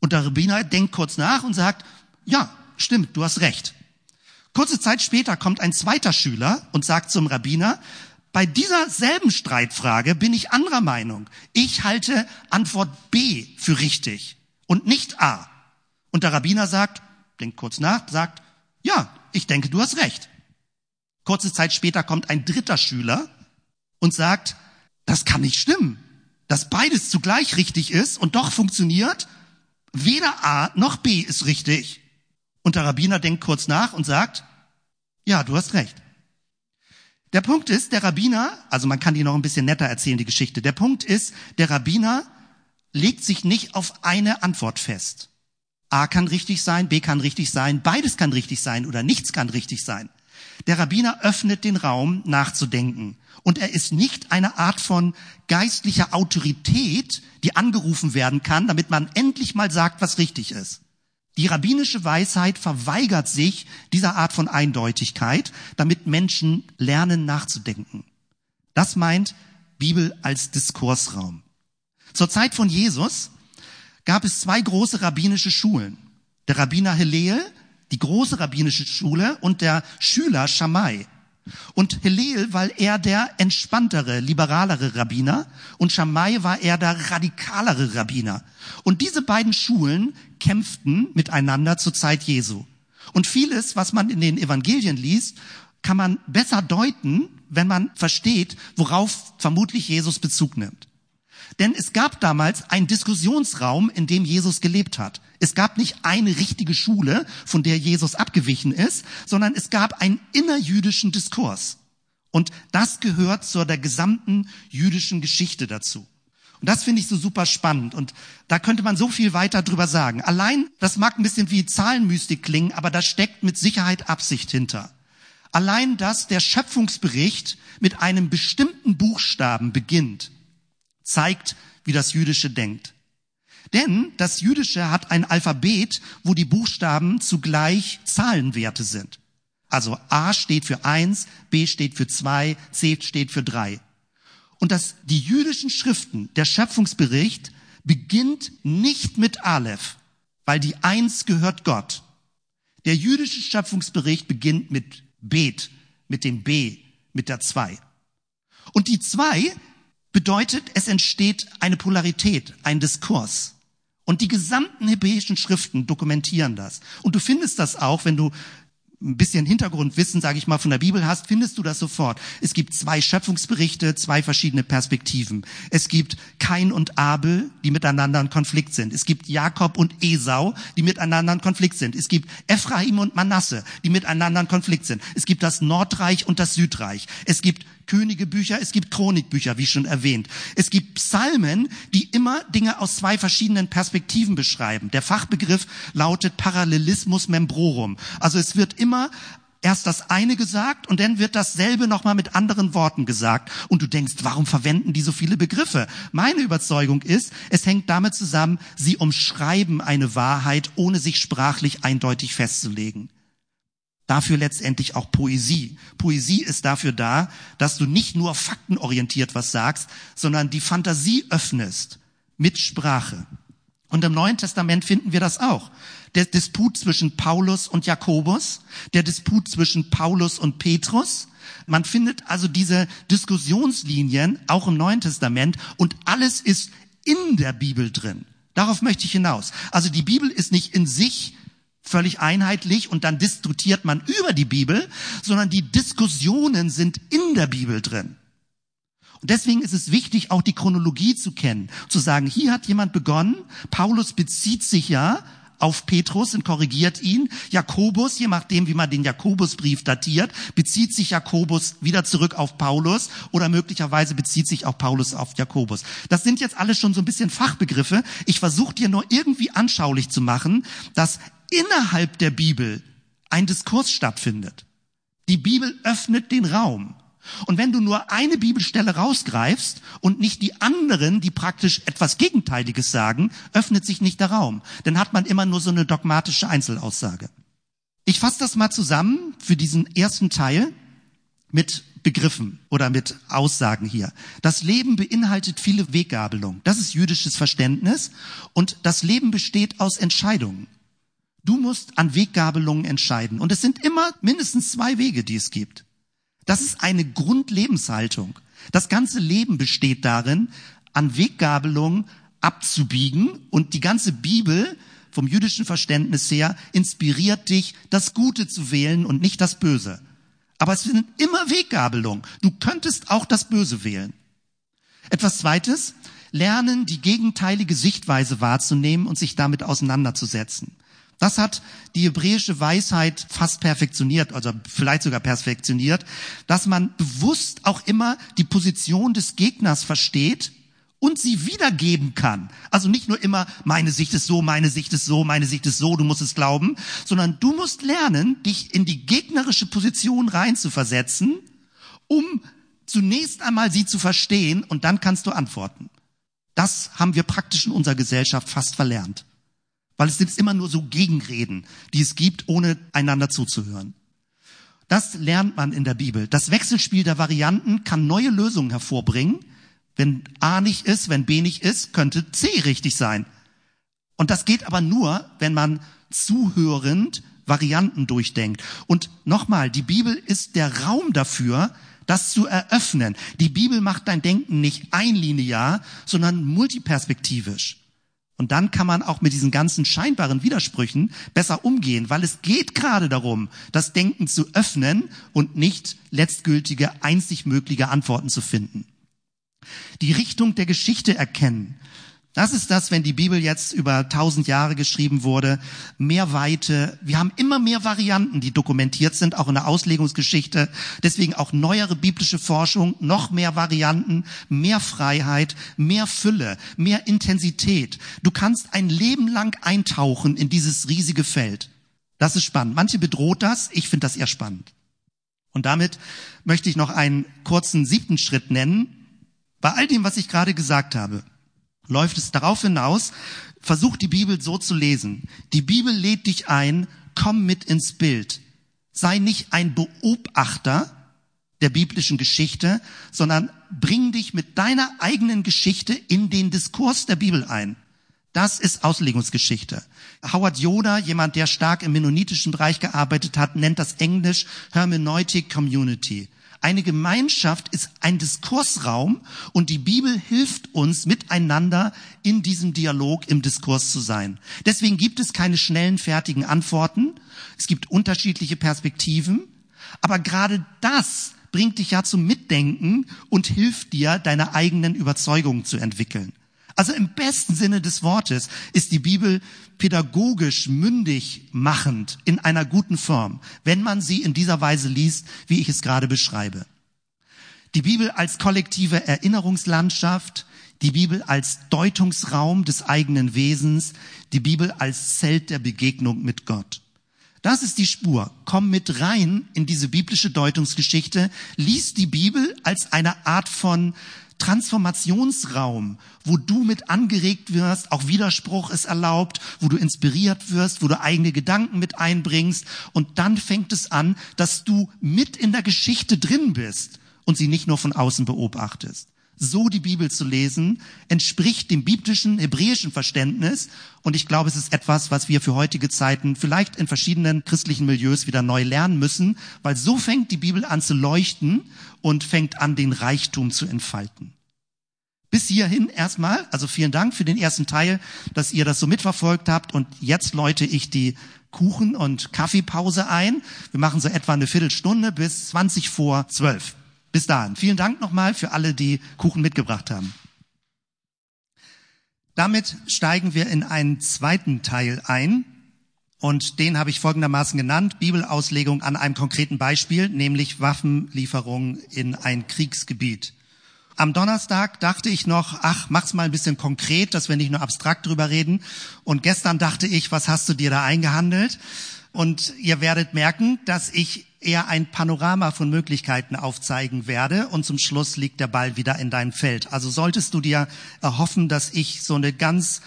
Und der Rabbiner denkt kurz nach und sagt, ja, stimmt, du hast recht. Kurze Zeit später kommt ein zweiter Schüler und sagt zum Rabbiner, bei dieser selben Streitfrage bin ich anderer Meinung. Ich halte Antwort B für richtig und nicht A. Und der Rabbiner sagt, denkt kurz nach, sagt, ja, ich denke, du hast recht. Kurze Zeit später kommt ein dritter Schüler und sagt, das kann nicht stimmen, dass beides zugleich richtig ist und doch funktioniert Weder A noch B ist richtig. Und der Rabbiner denkt kurz nach und sagt, ja, du hast recht. Der Punkt ist, der Rabbiner, also man kann die noch ein bisschen netter erzählen, die Geschichte. Der Punkt ist, der Rabbiner legt sich nicht auf eine Antwort fest. A kann richtig sein, B kann richtig sein, beides kann richtig sein oder nichts kann richtig sein. Der Rabbiner öffnet den Raum, nachzudenken. Und er ist nicht eine Art von geistlicher Autorität, die angerufen werden kann, damit man endlich mal sagt, was richtig ist. Die rabbinische Weisheit verweigert sich dieser Art von Eindeutigkeit, damit Menschen lernen nachzudenken. Das meint Bibel als Diskursraum. Zur Zeit von Jesus gab es zwei große rabbinische Schulen. Der Rabbiner Hillel, die große rabbinische Schule, und der Schüler Shammai. Und Hillel war er der entspanntere, liberalere Rabbiner und Shammai war er der radikalere Rabbiner. Und diese beiden Schulen kämpften miteinander zur Zeit Jesu. Und vieles, was man in den Evangelien liest, kann man besser deuten, wenn man versteht, worauf vermutlich Jesus Bezug nimmt. Denn es gab damals einen Diskussionsraum, in dem Jesus gelebt hat. Es gab nicht eine richtige Schule, von der Jesus abgewichen ist, sondern es gab einen innerjüdischen Diskurs. Und das gehört zur der gesamten jüdischen Geschichte dazu. Und das finde ich so super spannend. Und da könnte man so viel weiter drüber sagen. Allein, das mag ein bisschen wie Zahlenmystik klingen, aber da steckt mit Sicherheit Absicht hinter. Allein, dass der Schöpfungsbericht mit einem bestimmten Buchstaben beginnt, zeigt, wie das Jüdische denkt. Denn das Jüdische hat ein Alphabet, wo die Buchstaben zugleich Zahlenwerte sind. Also A steht für eins, B steht für zwei, C steht für drei. Und dass die jüdischen Schriften, der Schöpfungsbericht, beginnt nicht mit Aleph, weil die Eins gehört Gott. Der jüdische Schöpfungsbericht beginnt mit Bet, mit dem B, mit der Zwei. Und die Zwei bedeutet, es entsteht eine Polarität, ein Diskurs. Und die gesamten hebräischen Schriften dokumentieren das. Und du findest das auch, wenn du ein bisschen Hintergrundwissen, sage ich mal, von der Bibel hast, findest du das sofort. Es gibt zwei Schöpfungsberichte, zwei verschiedene Perspektiven. Es gibt Kain und Abel, die miteinander in Konflikt sind. Es gibt Jakob und Esau, die miteinander in Konflikt sind. Es gibt Ephraim und Manasse, die miteinander in Konflikt sind. Es gibt das Nordreich und das Südreich. Es gibt Königebücher, es gibt Chronikbücher, wie schon erwähnt. Es gibt Psalmen, die immer Dinge aus zwei verschiedenen Perspektiven beschreiben. Der Fachbegriff lautet Parallelismus membrorum. Also es wird immer erst das eine gesagt und dann wird dasselbe nochmal mit anderen Worten gesagt. Und du denkst, warum verwenden die so viele Begriffe? Meine Überzeugung ist, es hängt damit zusammen, sie umschreiben eine Wahrheit, ohne sich sprachlich eindeutig festzulegen. Dafür letztendlich auch Poesie. Poesie ist dafür da, dass du nicht nur faktenorientiert was sagst, sondern die Fantasie öffnest mit Sprache. Und im Neuen Testament finden wir das auch. Der Disput zwischen Paulus und Jakobus, der Disput zwischen Paulus und Petrus. Man findet also diese Diskussionslinien auch im Neuen Testament und alles ist in der Bibel drin. Darauf möchte ich hinaus. Also die Bibel ist nicht in sich völlig einheitlich und dann diskutiert man über die Bibel, sondern die Diskussionen sind in der Bibel drin. Und deswegen ist es wichtig, auch die Chronologie zu kennen, zu sagen, hier hat jemand begonnen, Paulus bezieht sich ja auf Petrus und korrigiert ihn. Jakobus, je nachdem, wie man den Jakobusbrief datiert, bezieht sich Jakobus wieder zurück auf Paulus oder möglicherweise bezieht sich auch Paulus auf Jakobus. Das sind jetzt alles schon so ein bisschen Fachbegriffe. Ich versuche dir nur irgendwie anschaulich zu machen, dass innerhalb der Bibel ein Diskurs stattfindet. Die Bibel öffnet den Raum. Und wenn du nur eine Bibelstelle rausgreifst und nicht die anderen, die praktisch etwas Gegenteiliges sagen, öffnet sich nicht der Raum. Dann hat man immer nur so eine dogmatische Einzelaussage. Ich fasse das mal zusammen für diesen ersten Teil mit Begriffen oder mit Aussagen hier. Das Leben beinhaltet viele Weggabelungen. Das ist jüdisches Verständnis. Und das Leben besteht aus Entscheidungen. Du musst an Weggabelungen entscheiden. Und es sind immer mindestens zwei Wege, die es gibt. Das ist eine Grundlebenshaltung. Das ganze Leben besteht darin, an Weggabelungen abzubiegen. Und die ganze Bibel vom jüdischen Verständnis her inspiriert dich, das Gute zu wählen und nicht das Böse. Aber es sind immer Weggabelungen. Du könntest auch das Böse wählen. Etwas Zweites, lernen, die gegenteilige Sichtweise wahrzunehmen und sich damit auseinanderzusetzen. Das hat die hebräische Weisheit fast perfektioniert, also vielleicht sogar perfektioniert, dass man bewusst auch immer die Position des Gegners versteht und sie wiedergeben kann. Also nicht nur immer, meine Sicht ist so, meine Sicht ist so, meine Sicht ist so, du musst es glauben, sondern du musst lernen, dich in die gegnerische Position reinzuversetzen, um zunächst einmal sie zu verstehen und dann kannst du antworten. Das haben wir praktisch in unserer Gesellschaft fast verlernt. Weil es sind immer nur so Gegenreden, die es gibt, ohne einander zuzuhören. Das lernt man in der Bibel. Das Wechselspiel der Varianten kann neue Lösungen hervorbringen. Wenn A nicht ist, wenn B nicht ist, könnte C richtig sein. Und das geht aber nur, wenn man zuhörend Varianten durchdenkt. Und nochmal, die Bibel ist der Raum dafür, das zu eröffnen. Die Bibel macht dein Denken nicht einlinear, sondern multiperspektivisch. Und dann kann man auch mit diesen ganzen scheinbaren Widersprüchen besser umgehen, weil es geht gerade darum, das Denken zu öffnen und nicht letztgültige, einzig mögliche Antworten zu finden. Die Richtung der Geschichte erkennen. Das ist das, wenn die Bibel jetzt über tausend Jahre geschrieben wurde, mehr Weite. Wir haben immer mehr Varianten, die dokumentiert sind, auch in der Auslegungsgeschichte. Deswegen auch neuere biblische Forschung, noch mehr Varianten, mehr Freiheit, mehr Fülle, mehr Intensität. Du kannst ein Leben lang eintauchen in dieses riesige Feld. Das ist spannend. Manche bedroht das, ich finde das eher spannend. Und damit möchte ich noch einen kurzen siebten Schritt nennen. Bei all dem, was ich gerade gesagt habe, läuft es darauf hinaus, versuch die Bibel so zu lesen. Die Bibel lädt dich ein, komm mit ins Bild. Sei nicht ein Beobachter der biblischen Geschichte, sondern bring dich mit deiner eigenen Geschichte in den Diskurs der Bibel ein. Das ist Auslegungsgeschichte. Howard Yoda, jemand, der stark im mennonitischen Bereich gearbeitet hat, nennt das Englisch Hermeneutic Community. Eine Gemeinschaft ist ein Diskursraum und die Bibel hilft uns miteinander in diesem Dialog im Diskurs zu sein. Deswegen gibt es keine schnellen, fertigen Antworten. Es gibt unterschiedliche Perspektiven. Aber gerade das bringt dich ja zum Mitdenken und hilft dir, deine eigenen Überzeugungen zu entwickeln. Also im besten Sinne des Wortes ist die Bibel pädagogisch mündig machend in einer guten Form, wenn man sie in dieser Weise liest, wie ich es gerade beschreibe. Die Bibel als kollektive Erinnerungslandschaft, die Bibel als Deutungsraum des eigenen Wesens, die Bibel als Zelt der Begegnung mit Gott. Das ist die Spur. Komm mit rein in diese biblische Deutungsgeschichte. Lies die Bibel als eine Art von Transformationsraum, wo du mit angeregt wirst, auch Widerspruch ist erlaubt, wo du inspiriert wirst, wo du eigene Gedanken mit einbringst. Und dann fängt es an, dass du mit in der Geschichte drin bist und sie nicht nur von außen beobachtest so die Bibel zu lesen, entspricht dem biblischen, hebräischen Verständnis. Und ich glaube, es ist etwas, was wir für heutige Zeiten vielleicht in verschiedenen christlichen Milieus wieder neu lernen müssen, weil so fängt die Bibel an zu leuchten und fängt an, den Reichtum zu entfalten. Bis hierhin erstmal, also vielen Dank für den ersten Teil, dass ihr das so mitverfolgt habt. Und jetzt läute ich die Kuchen- und Kaffeepause ein. Wir machen so etwa eine Viertelstunde bis 20 vor 12. Bis dahin. Vielen Dank nochmal für alle, die Kuchen mitgebracht haben. Damit steigen wir in einen zweiten Teil ein. Und den habe ich folgendermaßen genannt, Bibelauslegung an einem konkreten Beispiel, nämlich Waffenlieferung in ein Kriegsgebiet. Am Donnerstag dachte ich noch, ach, mach's mal ein bisschen konkret, dass wir nicht nur abstrakt drüber reden. Und gestern dachte ich, was hast du dir da eingehandelt? Und ihr werdet merken, dass ich eher ein Panorama von Möglichkeiten aufzeigen werde und zum Schluss liegt der Ball wieder in deinem Feld. Also solltest du dir erhoffen, dass ich so eine ganz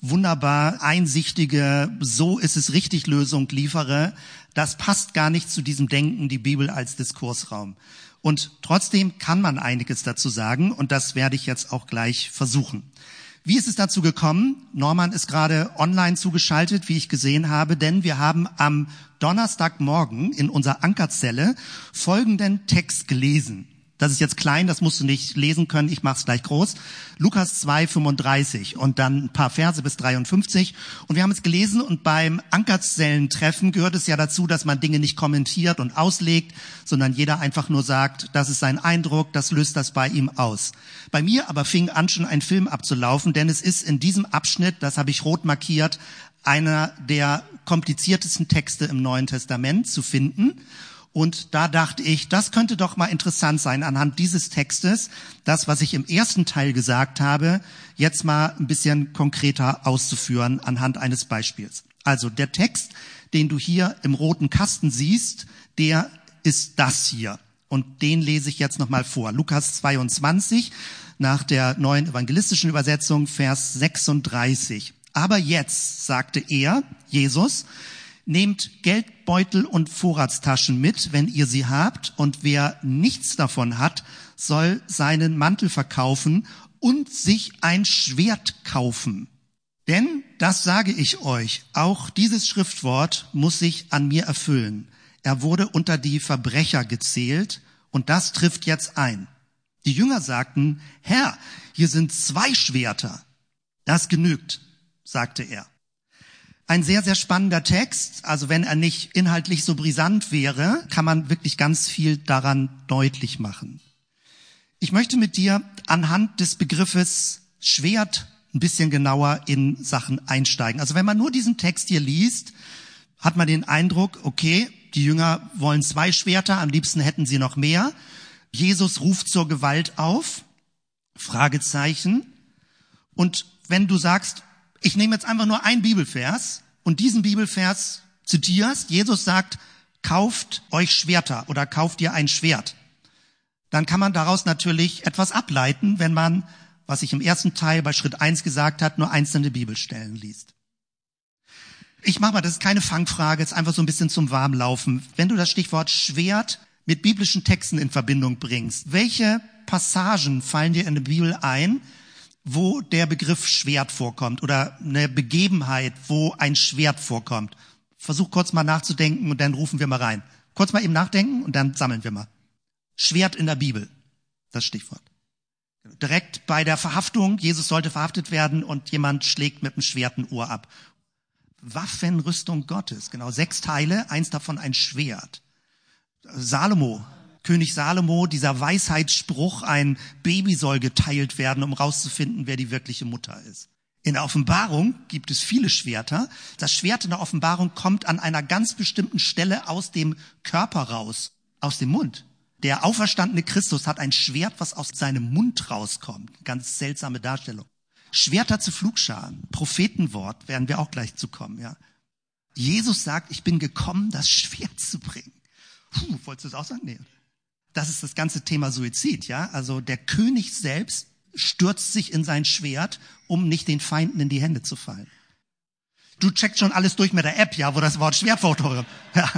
wunderbar einsichtige, so ist es richtig Lösung liefere, das passt gar nicht zu diesem Denken, die Bibel als Diskursraum. Und trotzdem kann man einiges dazu sagen und das werde ich jetzt auch gleich versuchen. Wie ist es dazu gekommen? Norman ist gerade online zugeschaltet, wie ich gesehen habe, denn wir haben am Donnerstagmorgen in unserer Ankerzelle folgenden Text gelesen. Das ist jetzt klein, das musst du nicht lesen können, ich mache es gleich groß. Lukas 2, 35 und dann ein paar Verse bis 53. Und wir haben es gelesen und beim Ankerzellentreffen gehört es ja dazu, dass man Dinge nicht kommentiert und auslegt, sondern jeder einfach nur sagt, das ist sein Eindruck, das löst das bei ihm aus. Bei mir aber fing an, schon ein Film abzulaufen, denn es ist in diesem Abschnitt, das habe ich rot markiert, einer der kompliziertesten Texte im Neuen Testament zu finden. Und da dachte ich, das könnte doch mal interessant sein, anhand dieses Textes, das, was ich im ersten Teil gesagt habe, jetzt mal ein bisschen konkreter auszuführen anhand eines Beispiels. Also der Text, den du hier im roten Kasten siehst, der ist das hier. Und den lese ich jetzt nochmal vor. Lukas 22 nach der neuen evangelistischen Übersetzung, Vers 36. Aber jetzt, sagte er, Jesus, Nehmt Geldbeutel und Vorratstaschen mit, wenn ihr sie habt, und wer nichts davon hat, soll seinen Mantel verkaufen und sich ein Schwert kaufen. Denn, das sage ich euch, auch dieses Schriftwort muss sich an mir erfüllen. Er wurde unter die Verbrecher gezählt, und das trifft jetzt ein. Die Jünger sagten, Herr, hier sind zwei Schwerter. Das genügt, sagte er. Ein sehr, sehr spannender Text. Also wenn er nicht inhaltlich so brisant wäre, kann man wirklich ganz viel daran deutlich machen. Ich möchte mit dir anhand des Begriffes Schwert ein bisschen genauer in Sachen einsteigen. Also wenn man nur diesen Text hier liest, hat man den Eindruck, okay, die Jünger wollen zwei Schwerter, am liebsten hätten sie noch mehr. Jesus ruft zur Gewalt auf, Fragezeichen. Und wenn du sagst, ich nehme jetzt einfach nur einen Bibelvers und diesen Bibelvers zitierst. Jesus sagt, kauft euch Schwerter oder kauft ihr ein Schwert. Dann kann man daraus natürlich etwas ableiten, wenn man, was ich im ersten Teil bei Schritt eins gesagt hat, nur einzelne Bibelstellen liest. Ich mache mal, das ist keine Fangfrage, jetzt einfach so ein bisschen zum Warmlaufen. Wenn du das Stichwort Schwert mit biblischen Texten in Verbindung bringst, welche Passagen fallen dir in der Bibel ein, wo der Begriff Schwert vorkommt oder eine Begebenheit, wo ein Schwert vorkommt. Versuch kurz mal nachzudenken und dann rufen wir mal rein. Kurz mal eben nachdenken und dann sammeln wir mal. Schwert in der Bibel, das Stichwort. Direkt bei der Verhaftung, Jesus sollte verhaftet werden und jemand schlägt mit dem Schwert ein Ohr ab. Waffenrüstung Gottes, genau sechs Teile, eins davon ein Schwert. Salomo, König Salomo, dieser Weisheitsspruch, ein Baby soll geteilt werden, um rauszufinden, wer die wirkliche Mutter ist. In der Offenbarung gibt es viele Schwerter. Das Schwert in der Offenbarung kommt an einer ganz bestimmten Stelle aus dem Körper raus, aus dem Mund. Der auferstandene Christus hat ein Schwert, was aus seinem Mund rauskommt. Ganz seltsame Darstellung. Schwerter zu Flugscharen, Prophetenwort, werden wir auch gleich zu kommen, ja. Jesus sagt, ich bin gekommen, das Schwert zu bringen. Puh, wolltest du es auch sagen? Nee. Das ist das ganze Thema Suizid, ja. Also der König selbst stürzt sich in sein Schwert, um nicht den Feinden in die Hände zu fallen. Du checkst schon alles durch mit der App, ja, wo das Wort Schwert vortaucht. Ja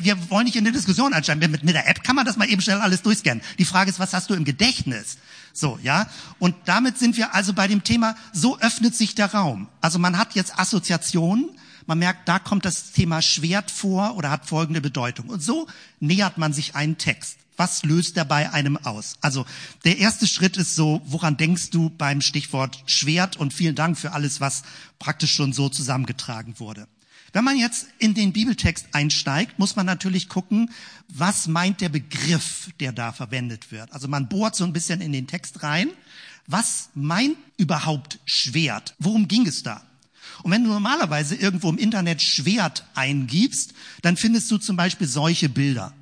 wir wollen nicht in eine Diskussion ansteigen. Mit, mit der App kann man das mal eben schnell alles durchscannen. Die Frage ist, was hast du im Gedächtnis? So, ja. Und damit sind wir also bei dem Thema, so öffnet sich der Raum. Also man hat jetzt Assoziationen. Man merkt, da kommt das Thema Schwert vor oder hat folgende Bedeutung. Und so nähert man sich einen Text. Was löst er bei einem aus? Also der erste Schritt ist so, woran denkst du beim Stichwort Schwert? Und vielen Dank für alles, was praktisch schon so zusammengetragen wurde. Wenn man jetzt in den Bibeltext einsteigt, muss man natürlich gucken, was meint der Begriff, der da verwendet wird. Also man bohrt so ein bisschen in den Text rein. Was meint überhaupt Schwert? Worum ging es da? Und wenn du normalerweise irgendwo im Internet Schwert eingibst, dann findest du zum Beispiel solche Bilder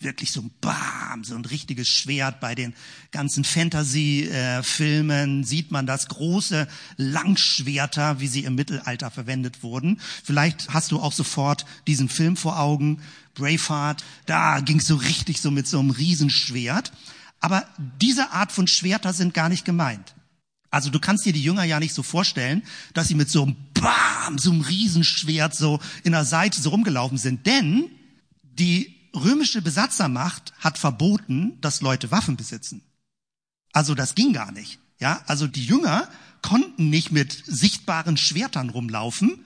wirklich so ein Bam, so ein richtiges Schwert. Bei den ganzen Fantasy-Filmen sieht man das große Langschwerter, wie sie im Mittelalter verwendet wurden. Vielleicht hast du auch sofort diesen Film vor Augen, Braveheart. Da ging es so richtig so mit so einem Riesenschwert. Aber diese Art von Schwerter sind gar nicht gemeint. Also du kannst dir die Jünger ja nicht so vorstellen, dass sie mit so einem Bam, so einem Riesenschwert so in der Seite so rumgelaufen sind. Denn die römische Besatzermacht hat verboten, dass Leute Waffen besitzen. Also das ging gar nicht. Ja, also die Jünger konnten nicht mit sichtbaren Schwertern rumlaufen.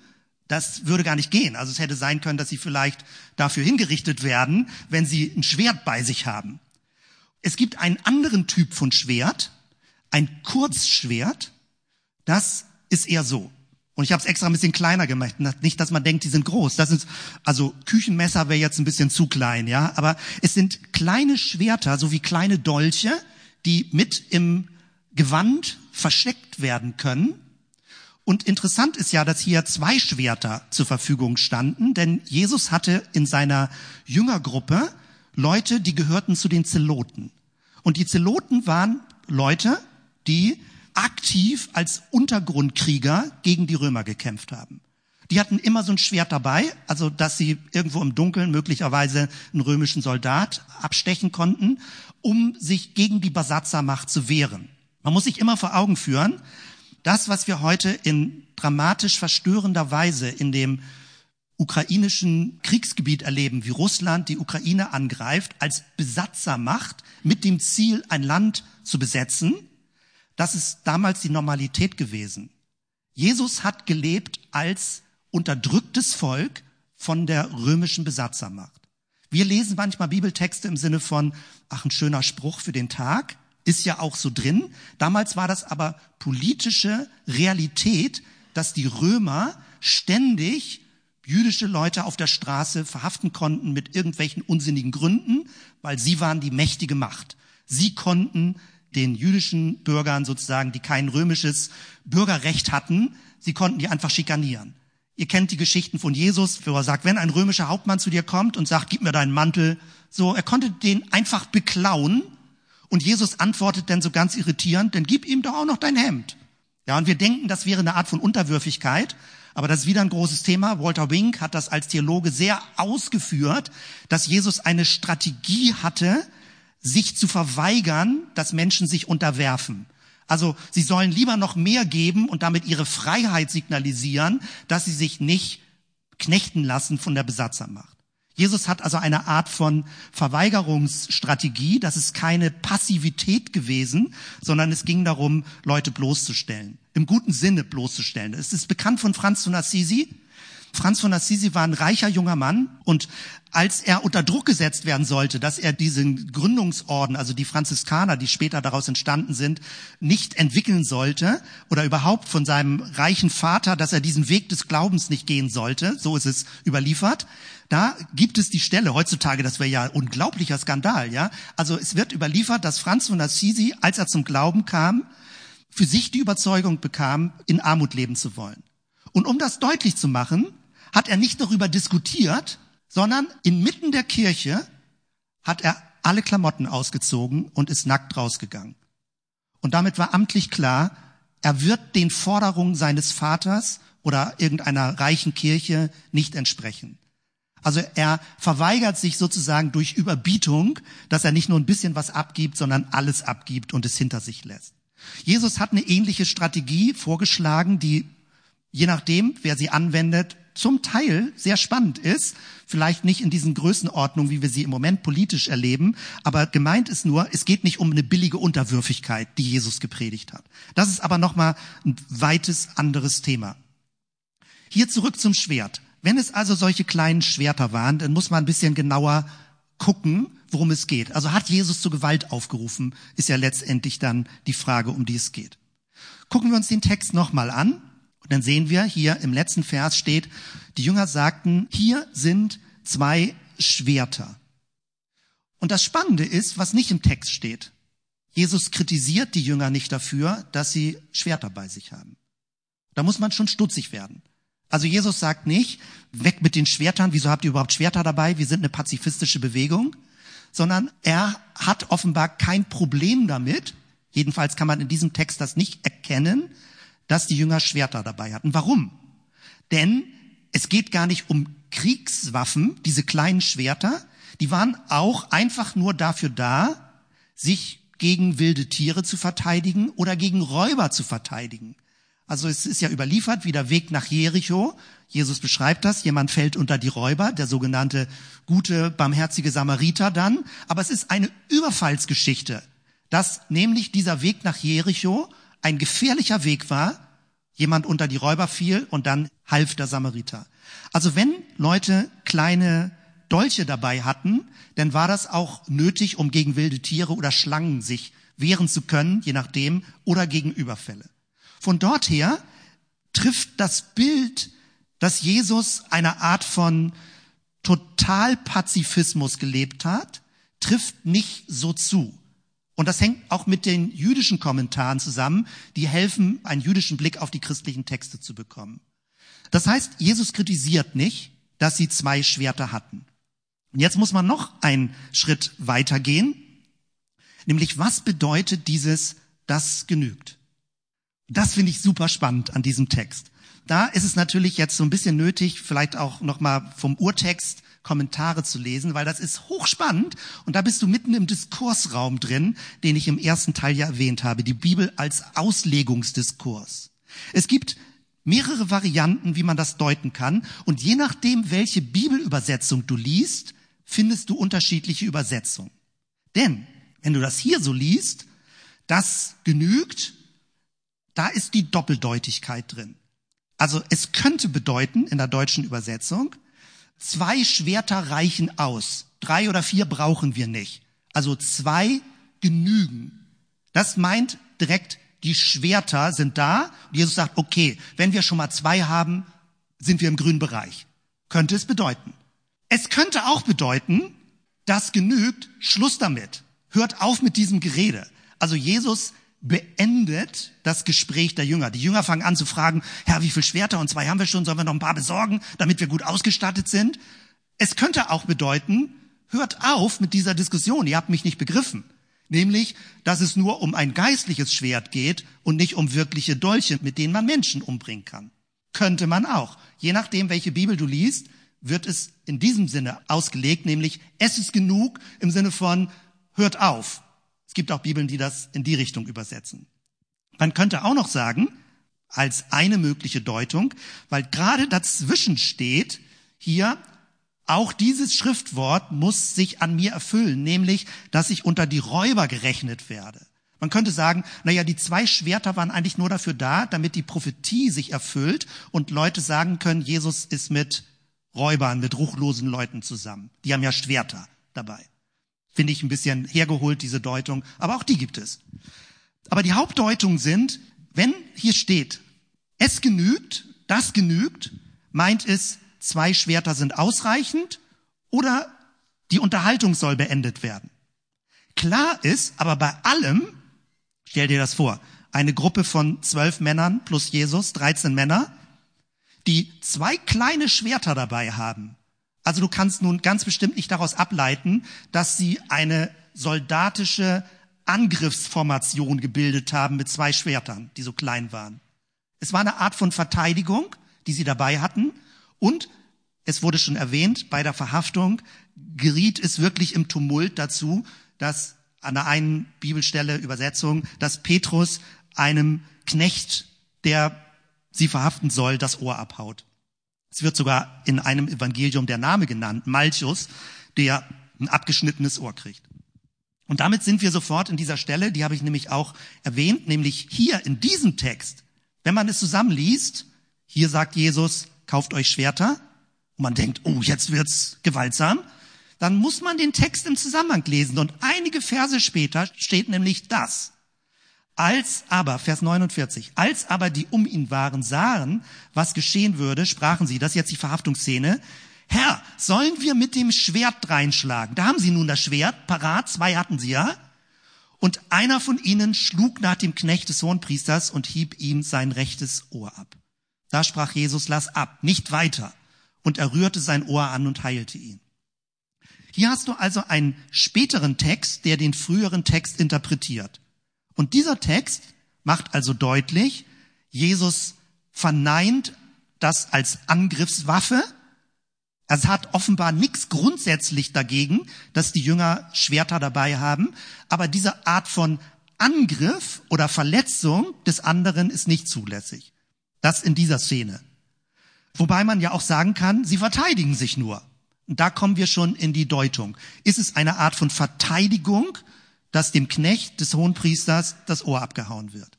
Das würde gar nicht gehen. Also es hätte sein können, dass sie vielleicht dafür hingerichtet werden, wenn sie ein Schwert bei sich haben. Es gibt einen anderen Typ von Schwert, ein Kurzschwert. Das ist eher so. Und ich habe es extra ein bisschen kleiner gemacht. Nicht, dass man denkt, die sind groß. Das ist also Küchenmesser wäre jetzt ein bisschen zu klein, ja. Aber es sind kleine Schwerter, so wie kleine Dolche, die mit im Gewand versteckt werden können. Und interessant ist ja, dass hier zwei Schwerter zur Verfügung standen, denn Jesus hatte in seiner Jüngergruppe Leute, die gehörten zu den Zeloten. Und die Zeloten waren Leute, die aktiv als Untergrundkrieger gegen die Römer gekämpft haben. Die hatten immer so ein Schwert dabei, also dass sie irgendwo im Dunkeln möglicherweise einen römischen Soldat abstechen konnten, um sich gegen die Besatzermacht zu wehren. Man muss sich immer vor Augen führen, das, was wir heute in dramatisch verstörender Weise in dem ukrainischen Kriegsgebiet erleben, wie Russland die Ukraine angreift, als Besatzermacht mit dem Ziel, ein Land zu besetzen, das ist damals die Normalität gewesen. Jesus hat gelebt als unterdrücktes Volk von der römischen Besatzermacht. Wir lesen manchmal Bibeltexte im Sinne von, ach, ein schöner Spruch für den Tag, ist ja auch so drin. Damals war das aber politische Realität, dass die Römer ständig jüdische Leute auf der Straße verhaften konnten mit irgendwelchen unsinnigen Gründen, weil sie waren die mächtige Macht. Sie konnten den jüdischen Bürgern sozusagen, die kein römisches Bürgerrecht hatten, sie konnten die einfach schikanieren. Ihr kennt die Geschichten von Jesus, wo er sagt, wenn ein römischer Hauptmann zu dir kommt und sagt, gib mir deinen Mantel, so, er konnte den einfach beklauen und Jesus antwortet dann so ganz irritierend, dann gib ihm doch auch noch dein Hemd. Ja, und wir denken, das wäre eine Art von Unterwürfigkeit, aber das ist wieder ein großes Thema. Walter Wink hat das als Theologe sehr ausgeführt, dass Jesus eine Strategie hatte, sich zu verweigern, dass Menschen sich unterwerfen. Also sie sollen lieber noch mehr geben und damit ihre Freiheit signalisieren, dass sie sich nicht knechten lassen von der Besatzermacht. Jesus hat also eine Art von Verweigerungsstrategie. Das ist keine Passivität gewesen, sondern es ging darum, Leute bloßzustellen. Im guten Sinne bloßzustellen. Es ist bekannt von Franz von Assisi, Franz von Assisi war ein reicher junger Mann und als er unter Druck gesetzt werden sollte, dass er diesen Gründungsorden, also die Franziskaner, die später daraus entstanden sind, nicht entwickeln sollte oder überhaupt von seinem reichen Vater, dass er diesen Weg des Glaubens nicht gehen sollte, so ist es überliefert, da gibt es die Stelle heutzutage, das wäre ja unglaublicher Skandal, ja. Also es wird überliefert, dass Franz von Assisi, als er zum Glauben kam, für sich die Überzeugung bekam, in Armut leben zu wollen. Und um das deutlich zu machen, hat er nicht darüber diskutiert, sondern inmitten der Kirche hat er alle Klamotten ausgezogen und ist nackt rausgegangen. Und damit war amtlich klar, er wird den Forderungen seines Vaters oder irgendeiner reichen Kirche nicht entsprechen. Also er verweigert sich sozusagen durch Überbietung, dass er nicht nur ein bisschen was abgibt, sondern alles abgibt und es hinter sich lässt. Jesus hat eine ähnliche Strategie vorgeschlagen, die je nachdem, wer sie anwendet, zum Teil sehr spannend ist, vielleicht nicht in diesen Größenordnungen, wie wir sie im Moment politisch erleben, aber gemeint ist nur, es geht nicht um eine billige Unterwürfigkeit, die Jesus gepredigt hat. Das ist aber nochmal ein weites anderes Thema. Hier zurück zum Schwert. Wenn es also solche kleinen Schwerter waren, dann muss man ein bisschen genauer gucken, worum es geht. Also hat Jesus zu Gewalt aufgerufen, ist ja letztendlich dann die Frage, um die es geht. Gucken wir uns den Text nochmal an. Und dann sehen wir hier im letzten Vers steht, die Jünger sagten, hier sind zwei Schwerter. Und das Spannende ist, was nicht im Text steht. Jesus kritisiert die Jünger nicht dafür, dass sie Schwerter bei sich haben. Da muss man schon stutzig werden. Also Jesus sagt nicht, weg mit den Schwertern, wieso habt ihr überhaupt Schwerter dabei? Wir sind eine pazifistische Bewegung. Sondern er hat offenbar kein Problem damit, jedenfalls kann man in diesem Text das nicht erkennen, dass die Jünger Schwerter dabei hatten. Warum? Denn es geht gar nicht um Kriegswaffen, diese kleinen Schwerter, die waren auch einfach nur dafür da, sich gegen wilde Tiere zu verteidigen oder gegen Räuber zu verteidigen. Also es ist ja überliefert, wie der Weg nach Jericho. Jesus beschreibt das. Jemand fällt unter die Räuber, der sogenannte gute, barmherzige Samariter dann. Aber es ist eine Überfallsgeschichte, dass nämlich dieser Weg nach Jericho ein gefährlicher Weg war, jemand unter die Räuber fiel und dann half der Samariter. Also wenn Leute kleine Dolche dabei hatten, dann war das auch nötig, um gegen wilde Tiere oder Schlangen sich wehren zu können, je nachdem, oder gegen Überfälle. Von dort her trifft das Bild, dass Jesus eine Art von Totalpazifismus gelebt hat, trifft nicht so zu. Und das hängt auch mit den jüdischen Kommentaren zusammen, die helfen, einen jüdischen Blick auf die christlichen Texte zu bekommen. Das heißt, Jesus kritisiert nicht, dass sie zwei Schwerter hatten. Und jetzt muss man noch einen Schritt weitergehen, nämlich was bedeutet dieses, das genügt? Das finde ich super spannend an diesem Text. Da ist es natürlich jetzt so ein bisschen nötig, vielleicht auch nochmal vom Urtext Kommentare zu lesen, weil das ist hochspannend und da bist du mitten im Diskursraum drin, den ich im ersten Teil ja erwähnt habe, die Bibel als Auslegungsdiskurs. Es gibt mehrere Varianten, wie man das deuten kann und je nachdem, welche Bibelübersetzung du liest, findest du unterschiedliche Übersetzungen. Denn wenn du das hier so liest, das genügt, da ist die Doppeldeutigkeit drin. Also es könnte bedeuten in der deutschen Übersetzung, Zwei Schwerter reichen aus. Drei oder vier brauchen wir nicht. Also zwei genügen. Das meint direkt, die Schwerter sind da. Und Jesus sagt, okay, wenn wir schon mal zwei haben, sind wir im grünen Bereich. Könnte es bedeuten. Es könnte auch bedeuten, das genügt, Schluss damit. Hört auf mit diesem Gerede. Also Jesus beendet das Gespräch der Jünger. Die Jünger fangen an zu fragen, Herr, wie viel Schwerter und zwei haben wir schon, sollen wir noch ein paar besorgen, damit wir gut ausgestattet sind? Es könnte auch bedeuten, hört auf mit dieser Diskussion, ihr habt mich nicht begriffen. Nämlich, dass es nur um ein geistliches Schwert geht und nicht um wirkliche Dolche, mit denen man Menschen umbringen kann. Könnte man auch. Je nachdem, welche Bibel du liest, wird es in diesem Sinne ausgelegt, nämlich es ist genug im Sinne von hört auf. Es gibt auch Bibeln, die das in die Richtung übersetzen. Man könnte auch noch sagen, als eine mögliche Deutung, weil gerade dazwischen steht hier, auch dieses Schriftwort muss sich an mir erfüllen, nämlich, dass ich unter die Räuber gerechnet werde. Man könnte sagen, naja, die zwei Schwerter waren eigentlich nur dafür da, damit die Prophetie sich erfüllt und Leute sagen können, Jesus ist mit Räubern, mit ruchlosen Leuten zusammen. Die haben ja Schwerter dabei. Finde ich ein bisschen hergeholt, diese Deutung, aber auch die gibt es. Aber die Hauptdeutungen sind, wenn hier steht, es genügt, das genügt, meint es, zwei Schwerter sind ausreichend oder die Unterhaltung soll beendet werden. Klar ist, aber bei allem, Stell dir das vor. Eine Gruppe von zwölf Männern plus Jesus, 13 Männer, die zwei kleine Schwerter dabei haben. Also du kannst nun ganz bestimmt nicht daraus ableiten, dass sie eine soldatische Angriffsformation gebildet haben mit zwei Schwertern, die so klein waren. Es war eine Art von Verteidigung, die sie dabei hatten. Und es wurde schon erwähnt, bei der Verhaftung geriet es wirklich im Tumult dazu, dass an der einen Bibelstelle Übersetzung, dass Petrus einem Knecht, der sie verhaften soll, das Ohr abhaut. Es wird sogar in einem Evangelium der Name genannt, Malchus, der ein abgeschnittenes Ohr kriegt. Und damit sind wir sofort in dieser Stelle, die habe ich nämlich auch erwähnt, nämlich hier in diesem Text. Wenn man es zusammenliest, hier sagt Jesus, kauft euch Schwerter. Und man denkt, oh, jetzt wird's gewaltsam dann muss man den Text im Zusammenhang lesen. Und einige Verse später steht nämlich das. Als aber, Vers 49, als aber die um ihn waren sahen, was geschehen würde, sprachen sie, das ist jetzt die Verhaftungsszene, Herr, sollen wir mit dem Schwert reinschlagen? Da haben sie nun das Schwert, parat, zwei hatten sie ja. Und einer von ihnen schlug nach dem Knecht des Hohenpriesters und hieb ihm sein rechtes Ohr ab. Da sprach Jesus, lass ab, nicht weiter. Und er rührte sein Ohr an und heilte ihn. Hier hast du also einen späteren Text, der den früheren Text interpretiert. Und dieser Text macht also deutlich, Jesus verneint das als Angriffswaffe. Es hat offenbar nichts grundsätzlich dagegen, dass die Jünger Schwerter dabei haben, aber diese Art von Angriff oder Verletzung des anderen ist nicht zulässig. Das in dieser Szene. Wobei man ja auch sagen kann, sie verteidigen sich nur. Und da kommen wir schon in die Deutung. Ist es eine Art von Verteidigung, dass dem Knecht des Hohenpriesters das Ohr abgehauen wird?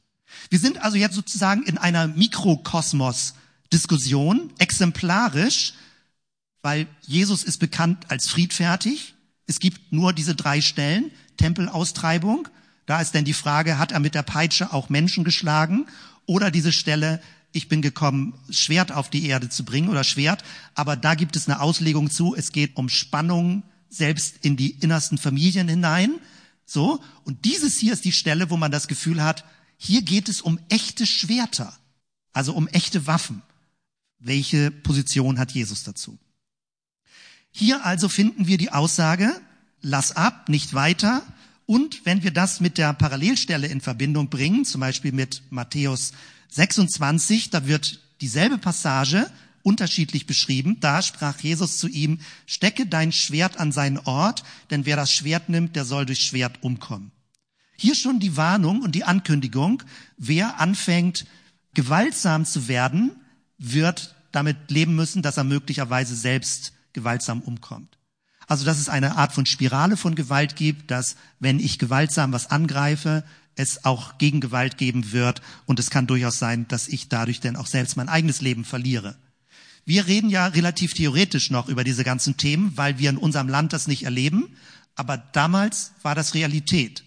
Wir sind also jetzt sozusagen in einer Mikrokosmos-Diskussion, exemplarisch, weil Jesus ist bekannt als friedfertig. Es gibt nur diese drei Stellen, Tempelaustreibung. Da ist denn die Frage, hat er mit der Peitsche auch Menschen geschlagen? Oder diese Stelle, ich bin gekommen, Schwert auf die Erde zu bringen oder Schwert, aber da gibt es eine Auslegung zu, es geht um Spannung selbst in die innersten Familien hinein. So. Und dieses hier ist die Stelle, wo man das Gefühl hat, hier geht es um echte Schwerter. Also um echte Waffen. Welche Position hat Jesus dazu? Hier also finden wir die Aussage, lass ab, nicht weiter. Und wenn wir das mit der Parallelstelle in Verbindung bringen, zum Beispiel mit Matthäus 26, da wird dieselbe Passage unterschiedlich beschrieben. Da sprach Jesus zu ihm, stecke dein Schwert an seinen Ort, denn wer das Schwert nimmt, der soll durch Schwert umkommen. Hier schon die Warnung und die Ankündigung, wer anfängt, gewaltsam zu werden, wird damit leben müssen, dass er möglicherweise selbst gewaltsam umkommt. Also, dass es eine Art von Spirale von Gewalt gibt, dass wenn ich gewaltsam was angreife, es auch Gegengewalt geben wird und es kann durchaus sein, dass ich dadurch denn auch selbst mein eigenes Leben verliere. Wir reden ja relativ theoretisch noch über diese ganzen Themen, weil wir in unserem Land das nicht erleben, aber damals war das Realität.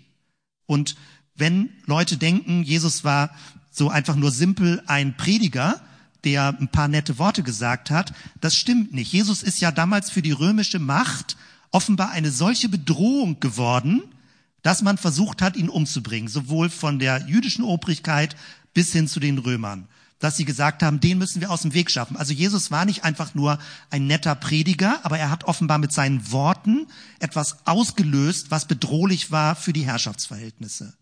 Und wenn Leute denken, Jesus war so einfach nur simpel ein Prediger, der ein paar nette Worte gesagt hat, das stimmt nicht. Jesus ist ja damals für die römische Macht offenbar eine solche Bedrohung geworden, dass man versucht hat, ihn umzubringen, sowohl von der jüdischen Obrigkeit bis hin zu den Römern, dass sie gesagt haben, den müssen wir aus dem Weg schaffen. Also Jesus war nicht einfach nur ein netter Prediger, aber er hat offenbar mit seinen Worten etwas ausgelöst, was bedrohlich war für die Herrschaftsverhältnisse.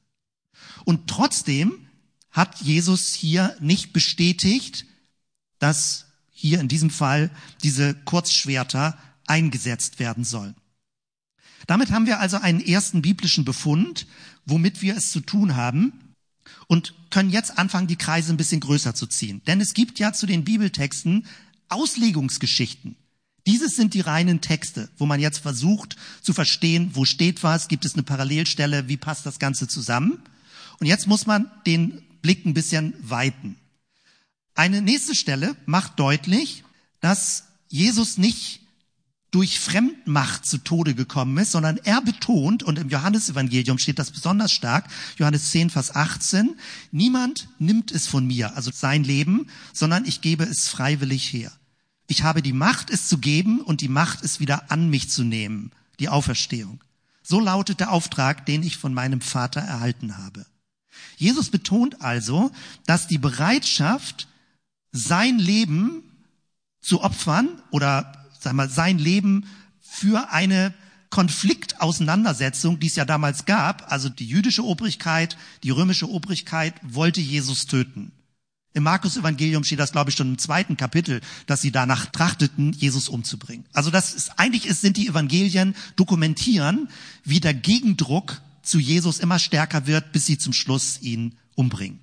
Und trotzdem hat Jesus hier nicht bestätigt, dass hier in diesem Fall diese Kurzschwerter eingesetzt werden sollen. Damit haben wir also einen ersten biblischen Befund, womit wir es zu tun haben und können jetzt anfangen, die Kreise ein bisschen größer zu ziehen. Denn es gibt ja zu den Bibeltexten Auslegungsgeschichten. Dieses sind die reinen Texte, wo man jetzt versucht zu verstehen, wo steht was, gibt es eine Parallelstelle, wie passt das Ganze zusammen. Und jetzt muss man den Blick ein bisschen weiten. Eine nächste Stelle macht deutlich, dass Jesus nicht durch Fremdmacht zu Tode gekommen ist, sondern er betont, und im Johannesevangelium steht das besonders stark, Johannes 10, Vers 18, niemand nimmt es von mir, also sein Leben, sondern ich gebe es freiwillig her. Ich habe die Macht, es zu geben und die Macht, es wieder an mich zu nehmen, die Auferstehung. So lautet der Auftrag, den ich von meinem Vater erhalten habe. Jesus betont also, dass die Bereitschaft, sein Leben zu opfern oder sag mal, sein Leben für eine Konfliktauseinandersetzung, die es ja damals gab. Also die jüdische Obrigkeit, die römische Obrigkeit wollte Jesus töten. Im Markus Evangelium steht das, glaube ich, schon im zweiten Kapitel, dass sie danach trachteten, Jesus umzubringen. Also das ist, eigentlich ist, sind die Evangelien dokumentieren, wie der Gegendruck zu Jesus immer stärker wird, bis sie zum Schluss ihn umbringen.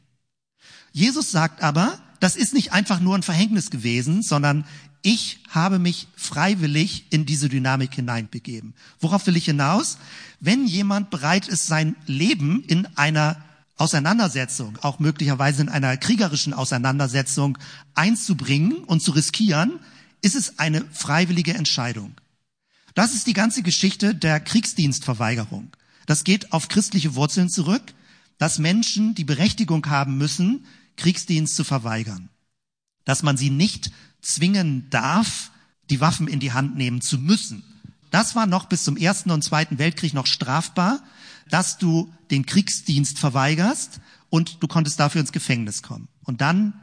Jesus sagt aber, das ist nicht einfach nur ein Verhängnis gewesen, sondern ich habe mich freiwillig in diese Dynamik hineinbegeben. Worauf will ich hinaus? Wenn jemand bereit ist, sein Leben in einer Auseinandersetzung, auch möglicherweise in einer kriegerischen Auseinandersetzung einzubringen und zu riskieren, ist es eine freiwillige Entscheidung. Das ist die ganze Geschichte der Kriegsdienstverweigerung. Das geht auf christliche Wurzeln zurück, dass Menschen die Berechtigung haben müssen, Kriegsdienst zu verweigern. Dass man sie nicht zwingen darf, die Waffen in die Hand nehmen zu müssen. Das war noch bis zum Ersten und Zweiten Weltkrieg noch strafbar, dass du den Kriegsdienst verweigerst und du konntest dafür ins Gefängnis kommen. Und dann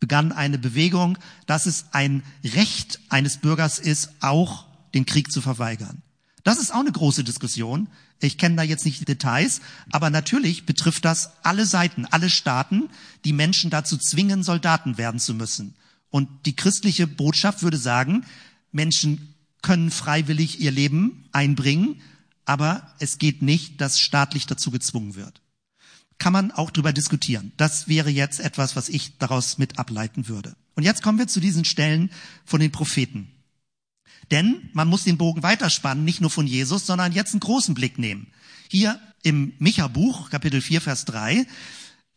begann eine Bewegung, dass es ein Recht eines Bürgers ist, auch den Krieg zu verweigern. Das ist auch eine große Diskussion. Ich kenne da jetzt nicht die Details, aber natürlich betrifft das alle Seiten, alle Staaten, die Menschen dazu zwingen, Soldaten werden zu müssen. Und die christliche Botschaft würde sagen, Menschen können freiwillig ihr Leben einbringen, aber es geht nicht, dass staatlich dazu gezwungen wird. Kann man auch drüber diskutieren. Das wäre jetzt etwas, was ich daraus mit ableiten würde. Und jetzt kommen wir zu diesen Stellen von den Propheten. Denn man muss den Bogen weiterspannen, nicht nur von Jesus, sondern jetzt einen großen Blick nehmen. Hier im Micha-Buch, Kapitel 4, Vers 3,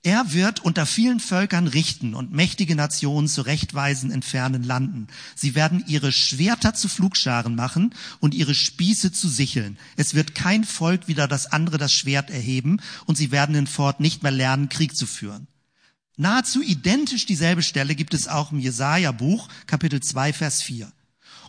er wird unter vielen Völkern richten und mächtige Nationen zurechtweisen in fernen Landen. Sie werden ihre Schwerter zu Flugscharen machen und ihre Spieße zu Sicheln. Es wird kein Volk wieder das andere das Schwert erheben und sie werden in Fort nicht mehr lernen, Krieg zu führen. Nahezu identisch dieselbe Stelle gibt es auch im Jesaja-Buch, Kapitel 2, Vers 4.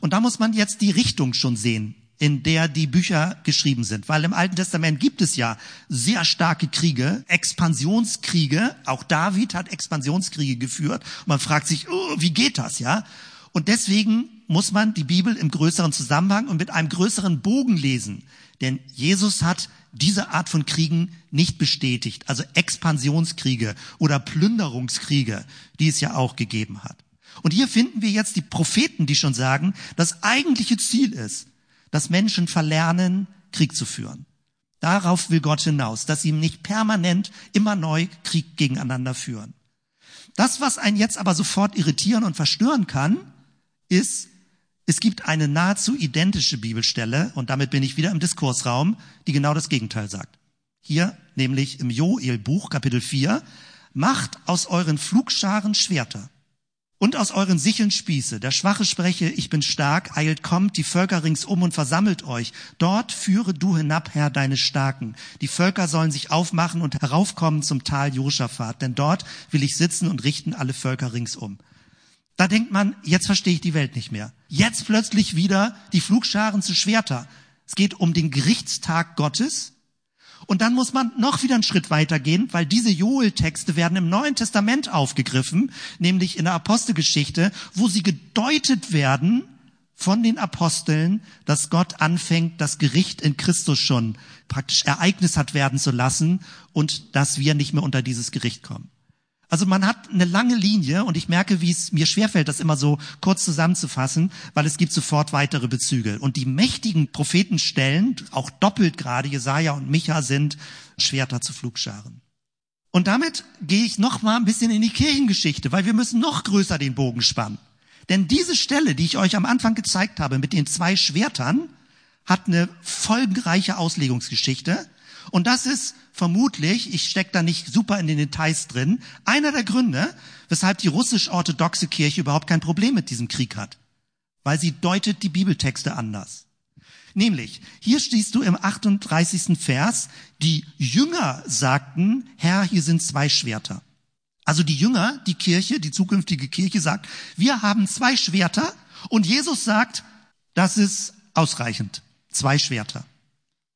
Und da muss man jetzt die Richtung schon sehen, in der die Bücher geschrieben sind. Weil im Alten Testament gibt es ja sehr starke Kriege, Expansionskriege. Auch David hat Expansionskriege geführt. Man fragt sich, oh, wie geht das, ja? Und deswegen muss man die Bibel im größeren Zusammenhang und mit einem größeren Bogen lesen. Denn Jesus hat diese Art von Kriegen nicht bestätigt. Also Expansionskriege oder Plünderungskriege, die es ja auch gegeben hat. Und hier finden wir jetzt die Propheten, die schon sagen, das eigentliche Ziel ist, dass Menschen verlernen, Krieg zu führen. Darauf will Gott hinaus, dass sie nicht permanent immer neu Krieg gegeneinander führen. Das, was einen jetzt aber sofort irritieren und verstören kann, ist, es gibt eine nahezu identische Bibelstelle, und damit bin ich wieder im Diskursraum, die genau das Gegenteil sagt. Hier, nämlich im Joel-Buch, Kapitel 4, macht aus euren Flugscharen Schwerter und aus euren Sicheln Spieße. Der Schwache spreche, ich bin stark, eilt, kommt, die Völker ringsum und versammelt euch. Dort führe du hinab, Herr, deine Starken. Die Völker sollen sich aufmachen und heraufkommen zum Tal Josaphat, denn dort will ich sitzen und richten alle Völker ringsum. Da denkt man, jetzt verstehe ich die Welt nicht mehr. Jetzt plötzlich wieder die Flugscharen zu Schwerter. Es geht um den Gerichtstag Gottes, und dann muss man noch wieder einen Schritt weitergehen, weil diese Joel-Texte werden im Neuen Testament aufgegriffen, nämlich in der Apostelgeschichte, wo sie gedeutet werden von den Aposteln, dass Gott anfängt, das Gericht in Christus schon praktisch Ereignis hat werden zu lassen und dass wir nicht mehr unter dieses Gericht kommen. Also man hat eine lange Linie und ich merke, wie es mir schwerfällt, das immer so kurz zusammenzufassen, weil es gibt sofort weitere Bezüge. Und die mächtigen Prophetenstellen, auch doppelt gerade, Jesaja und Micha sind Schwerter zu Flugscharen. Und damit gehe ich noch mal ein bisschen in die Kirchengeschichte, weil wir müssen noch größer den Bogen spannen. Denn diese Stelle, die ich euch am Anfang gezeigt habe mit den zwei Schwertern, hat eine folgenreiche Auslegungsgeschichte. Und das ist vermutlich, ich stecke da nicht super in den Details drin, einer der Gründe, weshalb die russisch-orthodoxe Kirche überhaupt kein Problem mit diesem Krieg hat. Weil sie deutet die Bibeltexte anders. Nämlich, hier stehst du im 38. Vers, die Jünger sagten, Herr, hier sind zwei Schwerter. Also die Jünger, die Kirche, die zukünftige Kirche sagt, wir haben zwei Schwerter und Jesus sagt, das ist ausreichend. Zwei Schwerter.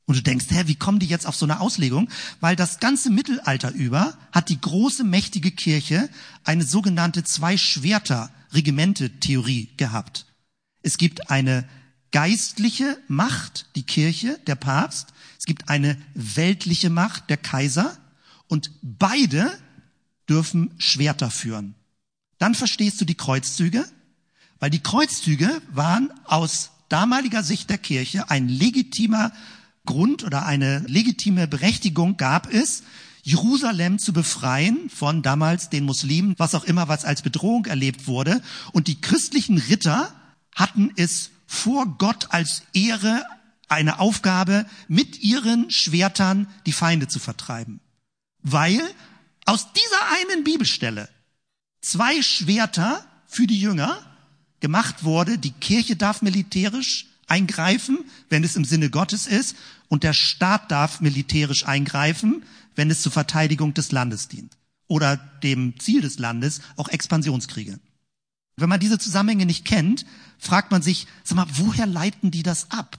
Und du denkst, hä, wie kommen die jetzt auf so eine Auslegung? Weil das ganze Mittelalter über hat die große, mächtige Kirche eine sogenannte Zwei-Schwerter-Regimente-Theorie gehabt. Es gibt eine geistliche Macht, die Kirche, der Papst. Es gibt eine weltliche Macht, der Kaiser. Und beide dürfen Schwerter führen. Dann verstehst du die Kreuzzüge, weil die Kreuzzüge waren aus damaliger Sicht der Kirche ein legitimer Grund oder eine legitime Berechtigung gab es, Jerusalem zu befreien von damals den Muslimen, was auch immer, was als Bedrohung erlebt wurde. Und die christlichen Ritter hatten es vor Gott als Ehre eine Aufgabe, mit ihren Schwertern die Feinde zu vertreiben. Weil aus dieser einen Bibelstelle zwei Schwerter für die Jünger gemacht wurde, die Kirche darf militärisch eingreifen, wenn es im Sinne Gottes ist, und der Staat darf militärisch eingreifen, wenn es zur Verteidigung des Landes dient. Oder dem Ziel des Landes, auch Expansionskriege. Wenn man diese Zusammenhänge nicht kennt, fragt man sich, sag mal, woher leiten die das ab?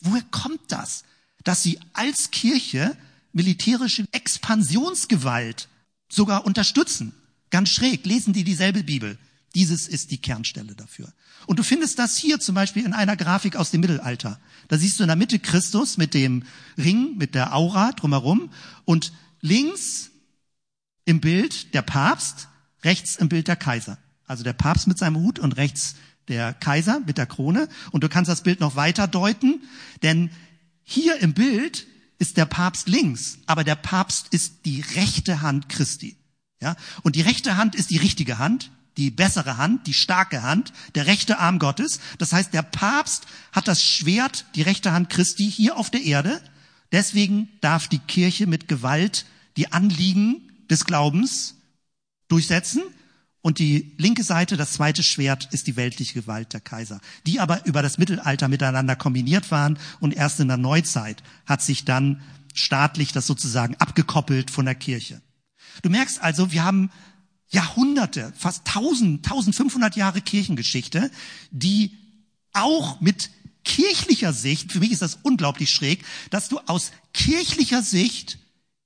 Woher kommt das, dass sie als Kirche militärische Expansionsgewalt sogar unterstützen? Ganz schräg, lesen die dieselbe Bibel. Dieses ist die Kernstelle dafür. Und du findest das hier zum Beispiel in einer Grafik aus dem Mittelalter. Da siehst du in der Mitte Christus mit dem Ring, mit der Aura drumherum und links im Bild der Papst, rechts im Bild der Kaiser. Also der Papst mit seinem Hut und rechts der Kaiser mit der Krone. Und du kannst das Bild noch weiter deuten, denn hier im Bild ist der Papst links, aber der Papst ist die rechte Hand Christi. Ja? Und die rechte Hand ist die richtige Hand, die bessere Hand, die starke Hand, der rechte Arm Gottes. Das heißt, der Papst hat das Schwert, die rechte Hand Christi, hier auf der Erde. Deswegen darf die Kirche mit Gewalt die Anliegen des Glaubens durchsetzen. Und die linke Seite, das zweite Schwert, ist die weltliche Gewalt der Kaiser, die aber über das Mittelalter miteinander kombiniert waren und erst in der Neuzeit hat sich dann staatlich das sozusagen abgekoppelt von der Kirche. Du merkst also, wir haben Jahrhunderte, fast 1000, 1500 Jahre Kirchengeschichte, die auch mit kirchlicher Sicht, für mich ist das unglaublich schräg, dass du aus kirchlicher Sicht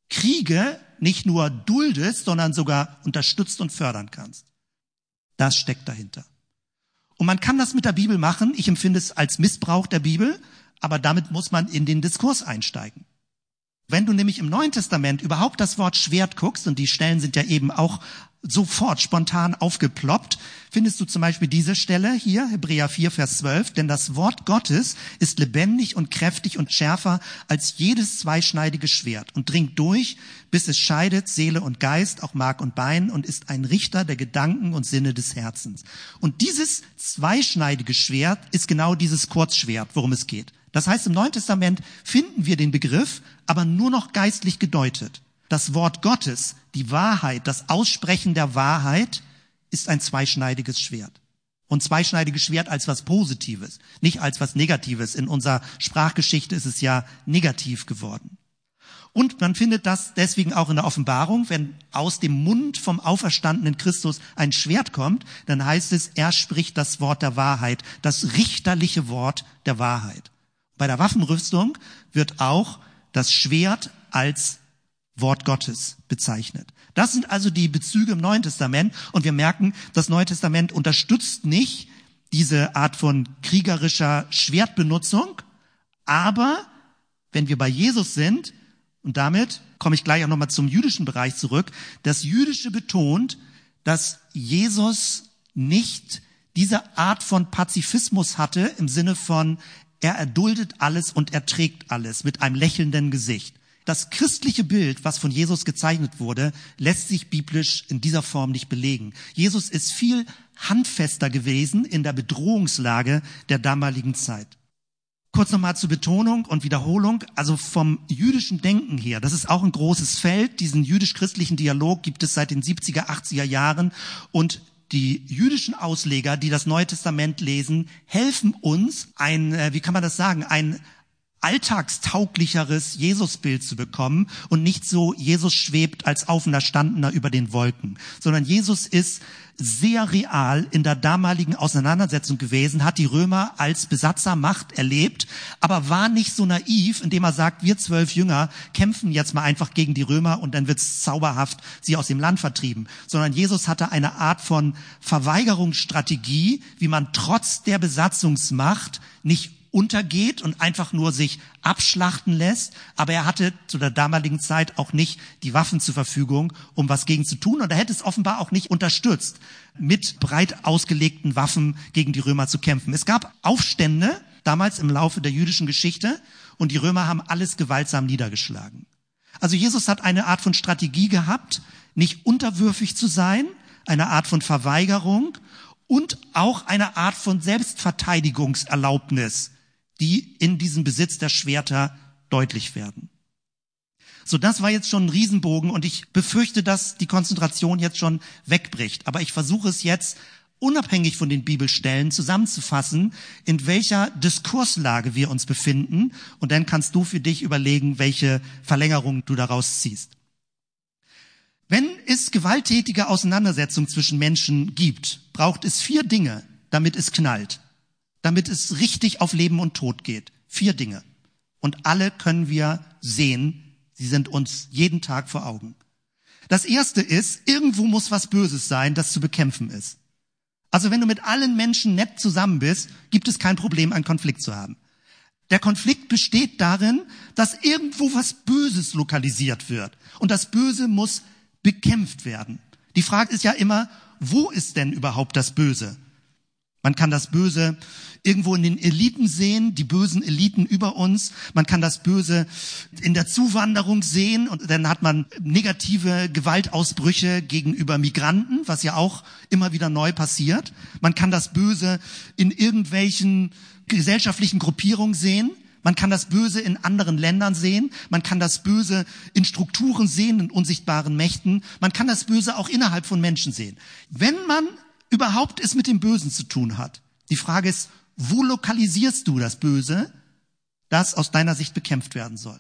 Kriege nicht nur duldest, sondern sogar unterstützt und fördern kannst. Das steckt dahinter. Und man kann das mit der Bibel machen. Ich empfinde es als Missbrauch der Bibel, aber damit muss man in den Diskurs einsteigen. Wenn du nämlich im Neuen Testament überhaupt das Wort Schwert guckst, und die Stellen sind ja eben auch sofort spontan aufgeploppt, findest du zum Beispiel diese Stelle hier, Hebräer 4, Vers 12, denn das Wort Gottes ist lebendig und kräftig und schärfer als jedes zweischneidige Schwert und dringt durch, bis es scheidet Seele und Geist, auch Mark und Bein und ist ein Richter der Gedanken und Sinne des Herzens. Und dieses zweischneidige Schwert ist genau dieses Kurzschwert, worum es geht. Das heißt, im Neuen Testament finden wir den Begriff, aber nur noch geistlich gedeutet. Das Wort Gottes, die Wahrheit, das Aussprechen der Wahrheit ist ein zweischneidiges Schwert. Und zweischneidiges Schwert als was Positives, nicht als was Negatives. In unserer Sprachgeschichte ist es ja negativ geworden. Und man findet das deswegen auch in der Offenbarung, wenn aus dem Mund vom auferstandenen Christus ein Schwert kommt, dann heißt es, er spricht das Wort der Wahrheit, das richterliche Wort der Wahrheit. Bei der Waffenrüstung wird auch das Schwert als Wort Gottes bezeichnet. Das sind also die Bezüge im Neuen Testament und wir merken, das Neue Testament unterstützt nicht diese Art von kriegerischer Schwertbenutzung, aber wenn wir bei Jesus sind, und damit komme ich gleich auch nochmal zum jüdischen Bereich zurück, das Jüdische betont, dass Jesus nicht diese Art von Pazifismus hatte im Sinne von, er erduldet alles und erträgt alles mit einem lächelnden Gesicht das christliche Bild, was von Jesus gezeichnet wurde, lässt sich biblisch in dieser Form nicht belegen. Jesus ist viel handfester gewesen in der Bedrohungslage der damaligen Zeit. Kurz nochmal zur Betonung und Wiederholung. Also vom jüdischen Denken her, das ist auch ein großes Feld. Diesen jüdisch-christlichen Dialog gibt es seit den 70er, 80er Jahren. Und die jüdischen Ausleger, die das Neue Testament lesen, helfen uns, ein, äh, wie kann man das sagen, ein alltagstauglicheres Jesusbild zu bekommen und nicht so Jesus schwebt als Auferstandener über den Wolken, sondern Jesus ist sehr real in der damaligen Auseinandersetzung gewesen, hat die Römer als Besatzermacht erlebt, aber war nicht so naiv, indem er sagt, wir zwölf Jünger kämpfen jetzt mal einfach gegen die Römer und dann wird's zauberhaft sie aus dem Land vertrieben, sondern Jesus hatte eine Art von Verweigerungsstrategie, wie man trotz der Besatzungsmacht nicht untergeht und einfach nur sich abschlachten lässt. Aber er hatte zu der damaligen Zeit auch nicht die Waffen zur Verfügung, um was gegen zu tun. Und er hätte es offenbar auch nicht unterstützt, mit breit ausgelegten Waffen gegen die Römer zu kämpfen. Es gab Aufstände damals im Laufe der jüdischen Geschichte und die Römer haben alles gewaltsam niedergeschlagen. Also Jesus hat eine Art von Strategie gehabt, nicht unterwürfig zu sein, eine Art von Verweigerung und auch eine Art von Selbstverteidigungserlaubnis die in diesem Besitz der Schwerter deutlich werden. So, das war jetzt schon ein Riesenbogen und ich befürchte, dass die Konzentration jetzt schon wegbricht. Aber ich versuche es jetzt unabhängig von den Bibelstellen zusammenzufassen, in welcher Diskurslage wir uns befinden. Und dann kannst du für dich überlegen, welche Verlängerung du daraus ziehst. Wenn es gewalttätige Auseinandersetzungen zwischen Menschen gibt, braucht es vier Dinge, damit es knallt damit es richtig auf Leben und Tod geht. Vier Dinge. Und alle können wir sehen. Sie sind uns jeden Tag vor Augen. Das erste ist, irgendwo muss was Böses sein, das zu bekämpfen ist. Also wenn du mit allen Menschen nett zusammen bist, gibt es kein Problem, einen Konflikt zu haben. Der Konflikt besteht darin, dass irgendwo was Böses lokalisiert wird. Und das Böse muss bekämpft werden. Die Frage ist ja immer, wo ist denn überhaupt das Böse? Man kann das Böse irgendwo in den Eliten sehen, die bösen Eliten über uns. Man kann das Böse in der Zuwanderung sehen und dann hat man negative Gewaltausbrüche gegenüber Migranten, was ja auch immer wieder neu passiert. Man kann das Böse in irgendwelchen gesellschaftlichen Gruppierungen sehen. Man kann das Böse in anderen Ländern sehen. Man kann das Böse in Strukturen sehen, in unsichtbaren Mächten. Man kann das Böse auch innerhalb von Menschen sehen. Wenn man überhaupt es mit dem Bösen zu tun hat. Die Frage ist, wo lokalisierst du das Böse, das aus deiner Sicht bekämpft werden soll?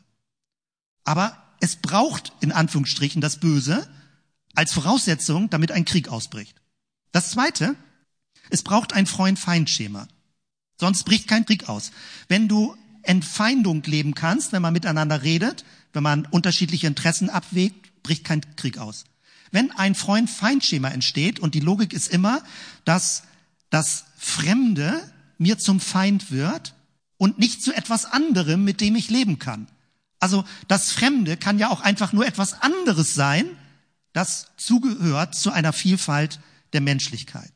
Aber es braucht in Anführungsstrichen das Böse als Voraussetzung, damit ein Krieg ausbricht. Das Zweite, es braucht ein Freund-Feind-Schema. Sonst bricht kein Krieg aus. Wenn du Entfeindung leben kannst, wenn man miteinander redet, wenn man unterschiedliche Interessen abwägt, bricht kein Krieg aus. Wenn ein Freund-Feind-Schema entsteht, und die Logik ist immer, dass das Fremde mir zum Feind wird und nicht zu etwas anderem, mit dem ich leben kann. Also das Fremde kann ja auch einfach nur etwas anderes sein, das zugehört zu einer Vielfalt der Menschlichkeit.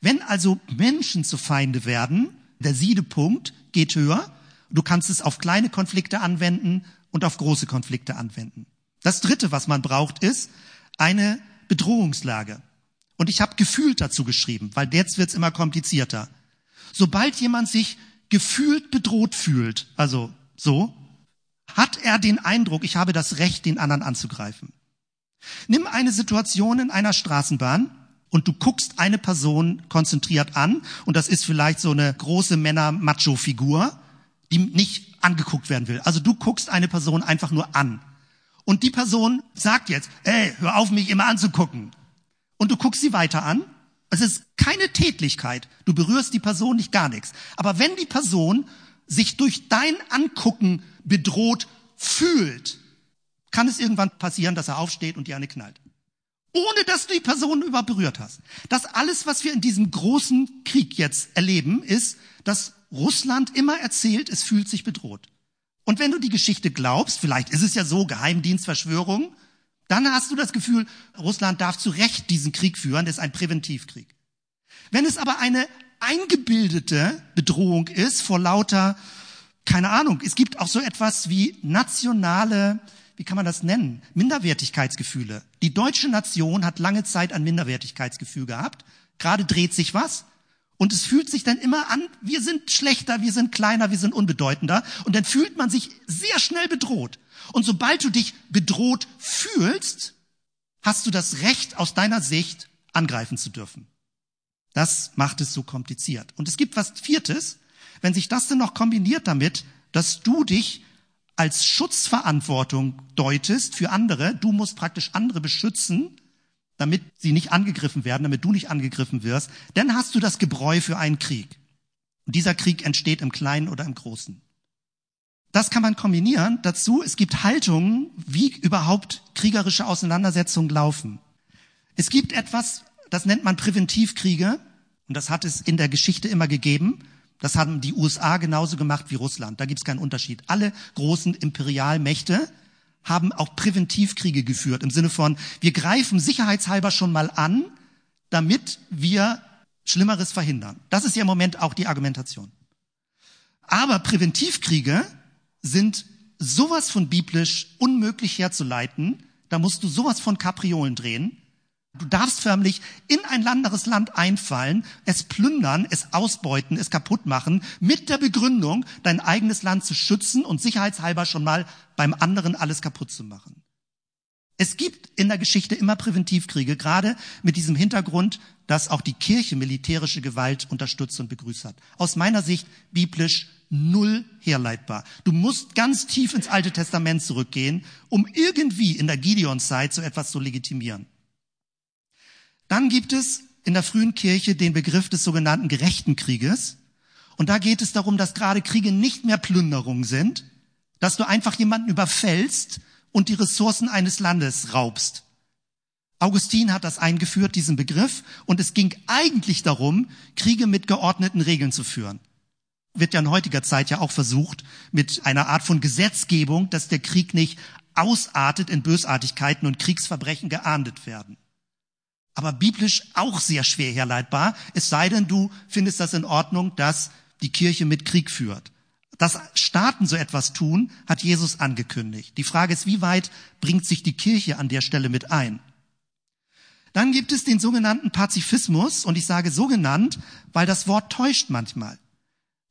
Wenn also Menschen zu Feinde werden, der Siedepunkt geht höher, du kannst es auf kleine Konflikte anwenden und auf große Konflikte anwenden. Das Dritte, was man braucht, ist, eine Bedrohungslage. Und ich habe gefühlt dazu geschrieben, weil jetzt wird's immer komplizierter. Sobald jemand sich gefühlt bedroht fühlt, also so, hat er den Eindruck, ich habe das Recht, den anderen anzugreifen. Nimm eine Situation in einer Straßenbahn und du guckst eine Person konzentriert an und das ist vielleicht so eine große Männer-Macho-Figur, die nicht angeguckt werden will. Also du guckst eine Person einfach nur an. Und die Person sagt jetzt, ey, hör auf, mich immer anzugucken. Und du guckst sie weiter an. Es ist keine Tätlichkeit. Du berührst die Person nicht gar nichts. Aber wenn die Person sich durch dein Angucken bedroht fühlt, kann es irgendwann passieren, dass er aufsteht und dir eine knallt. Ohne dass du die Person überhaupt berührt hast. Das alles, was wir in diesem großen Krieg jetzt erleben, ist, dass Russland immer erzählt, es fühlt sich bedroht. Und wenn du die Geschichte glaubst, vielleicht ist es ja so, Geheimdienstverschwörung, dann hast du das Gefühl, Russland darf zu Recht diesen Krieg führen, das ist ein Präventivkrieg. Wenn es aber eine eingebildete Bedrohung ist vor lauter, keine Ahnung, es gibt auch so etwas wie nationale, wie kann man das nennen, Minderwertigkeitsgefühle. Die deutsche Nation hat lange Zeit ein Minderwertigkeitsgefühl gehabt. Gerade dreht sich was. Und es fühlt sich dann immer an, wir sind schlechter, wir sind kleiner, wir sind unbedeutender. Und dann fühlt man sich sehr schnell bedroht. Und sobald du dich bedroht fühlst, hast du das Recht, aus deiner Sicht angreifen zu dürfen. Das macht es so kompliziert. Und es gibt was Viertes, wenn sich das dann noch kombiniert damit, dass du dich als Schutzverantwortung deutest für andere, du musst praktisch andere beschützen, damit sie nicht angegriffen werden, damit du nicht angegriffen wirst, dann hast du das Gebräu für einen Krieg. Und dieser Krieg entsteht im Kleinen oder im Großen. Das kann man kombinieren dazu. Es gibt Haltungen, wie überhaupt kriegerische Auseinandersetzungen laufen. Es gibt etwas, das nennt man Präventivkriege. Und das hat es in der Geschichte immer gegeben. Das haben die USA genauso gemacht wie Russland. Da gibt es keinen Unterschied. Alle großen Imperialmächte haben auch Präventivkriege geführt im Sinne von, wir greifen sicherheitshalber schon mal an, damit wir Schlimmeres verhindern. Das ist ja im Moment auch die Argumentation. Aber Präventivkriege sind sowas von biblisch unmöglich herzuleiten. Da musst du sowas von Kapriolen drehen. Du darfst förmlich in ein anderes Land einfallen, es plündern, es ausbeuten, es kaputt machen, mit der Begründung, dein eigenes Land zu schützen und sicherheitshalber schon mal beim anderen alles kaputt zu machen. Es gibt in der Geschichte immer Präventivkriege, gerade mit diesem Hintergrund, dass auch die Kirche militärische Gewalt unterstützt und begrüßt hat. Aus meiner Sicht biblisch null herleitbar. Du musst ganz tief ins Alte Testament zurückgehen, um irgendwie in der Gideon-Zeit so etwas zu legitimieren. Dann gibt es in der frühen Kirche den Begriff des sogenannten gerechten Krieges. Und da geht es darum, dass gerade Kriege nicht mehr Plünderung sind, dass du einfach jemanden überfällst und die Ressourcen eines Landes raubst. Augustin hat das eingeführt, diesen Begriff, und es ging eigentlich darum, Kriege mit geordneten Regeln zu führen. Wird ja in heutiger Zeit ja auch versucht, mit einer Art von Gesetzgebung, dass der Krieg nicht ausartet in Bösartigkeiten und Kriegsverbrechen geahndet werden aber biblisch auch sehr schwer herleitbar, es sei denn, du findest das in Ordnung, dass die Kirche mit Krieg führt. Dass Staaten so etwas tun, hat Jesus angekündigt. Die Frage ist, wie weit bringt sich die Kirche an der Stelle mit ein? Dann gibt es den sogenannten Pazifismus, und ich sage so genannt, weil das Wort täuscht manchmal.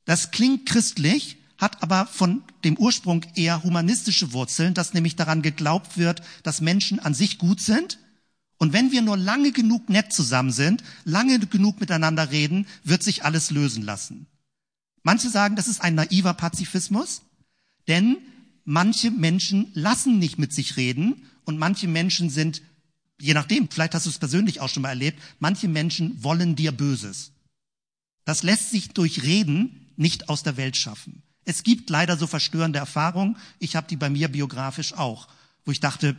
Das klingt christlich, hat aber von dem Ursprung eher humanistische Wurzeln, dass nämlich daran geglaubt wird, dass Menschen an sich gut sind und wenn wir nur lange genug nett zusammen sind, lange genug miteinander reden, wird sich alles lösen lassen. Manche sagen, das ist ein naiver Pazifismus, denn manche Menschen lassen nicht mit sich reden und manche Menschen sind, je nachdem, vielleicht hast du es persönlich auch schon mal erlebt, manche Menschen wollen dir Böses. Das lässt sich durch Reden nicht aus der Welt schaffen. Es gibt leider so verstörende Erfahrungen. Ich habe die bei mir biografisch auch, wo ich dachte,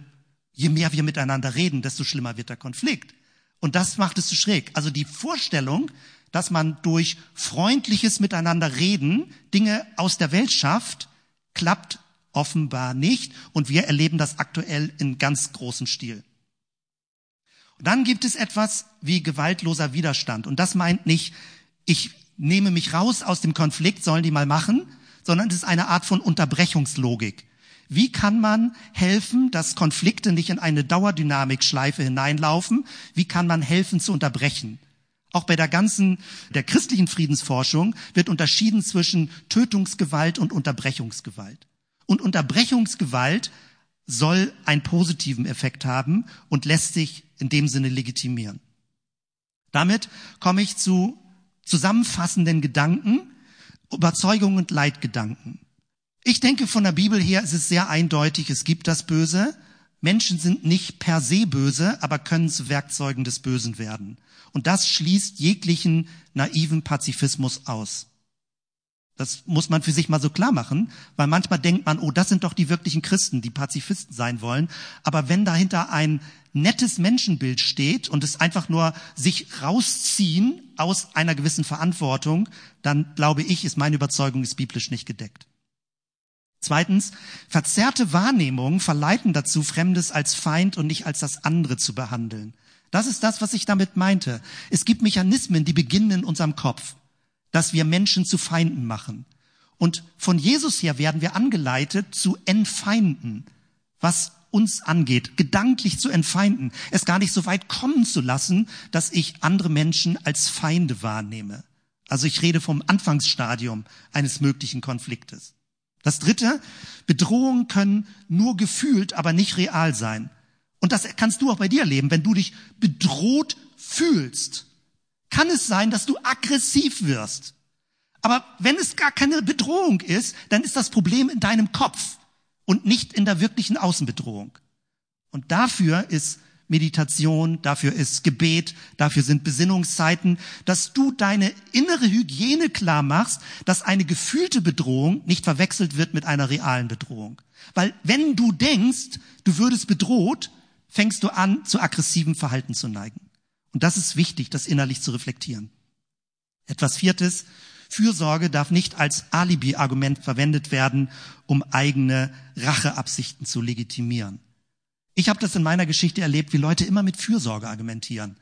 je mehr wir miteinander reden, desto schlimmer wird der Konflikt. Und das macht es so schräg. Also die Vorstellung, dass man durch freundliches Miteinander reden Dinge aus der Welt schafft, klappt offenbar nicht. Und wir erleben das aktuell in ganz großem Stil. Und dann gibt es etwas wie gewaltloser Widerstand. Und das meint nicht, ich nehme mich raus aus dem Konflikt, sollen die mal machen, sondern es ist eine Art von Unterbrechungslogik. Wie kann man helfen, dass Konflikte nicht in eine Dauerdynamikschleife hineinlaufen? Wie kann man helfen zu unterbrechen? Auch bei der ganzen, der christlichen Friedensforschung wird unterschieden zwischen Tötungsgewalt und Unterbrechungsgewalt. Und Unterbrechungsgewalt soll einen positiven Effekt haben und lässt sich in dem Sinne legitimieren. Damit komme ich zu zusammenfassenden Gedanken, Überzeugungen und Leitgedanken. Ich denke, von der Bibel her ist es sehr eindeutig, es gibt das Böse. Menschen sind nicht per se böse, aber können zu Werkzeugen des Bösen werden. Und das schließt jeglichen naiven Pazifismus aus. Das muss man für sich mal so klar machen, weil manchmal denkt man, oh, das sind doch die wirklichen Christen, die Pazifisten sein wollen. Aber wenn dahinter ein nettes Menschenbild steht und es einfach nur sich rausziehen aus einer gewissen Verantwortung, dann glaube ich, ist meine Überzeugung, ist biblisch nicht gedeckt. Zweitens, verzerrte Wahrnehmungen verleiten dazu, Fremdes als Feind und nicht als das andere zu behandeln. Das ist das, was ich damit meinte. Es gibt Mechanismen, die beginnen in unserem Kopf, dass wir Menschen zu Feinden machen. Und von Jesus her werden wir angeleitet zu entfeinden, was uns angeht, gedanklich zu entfeinden, es gar nicht so weit kommen zu lassen, dass ich andere Menschen als Feinde wahrnehme. Also ich rede vom Anfangsstadium eines möglichen Konfliktes. Das dritte, Bedrohungen können nur gefühlt, aber nicht real sein. Und das kannst du auch bei dir leben. Wenn du dich bedroht fühlst, kann es sein, dass du aggressiv wirst. Aber wenn es gar keine Bedrohung ist, dann ist das Problem in deinem Kopf und nicht in der wirklichen Außenbedrohung. Und dafür ist Meditation, dafür ist Gebet, dafür sind Besinnungszeiten, dass du deine innere Hygiene klar machst, dass eine gefühlte Bedrohung nicht verwechselt wird mit einer realen Bedrohung. Weil wenn du denkst, du würdest bedroht, fängst du an, zu aggressivem Verhalten zu neigen. Und das ist wichtig, das innerlich zu reflektieren. Etwas Viertes, Fürsorge darf nicht als Alibi-Argument verwendet werden, um eigene Racheabsichten zu legitimieren. Ich habe das in meiner Geschichte erlebt, wie Leute immer mit Fürsorge argumentieren.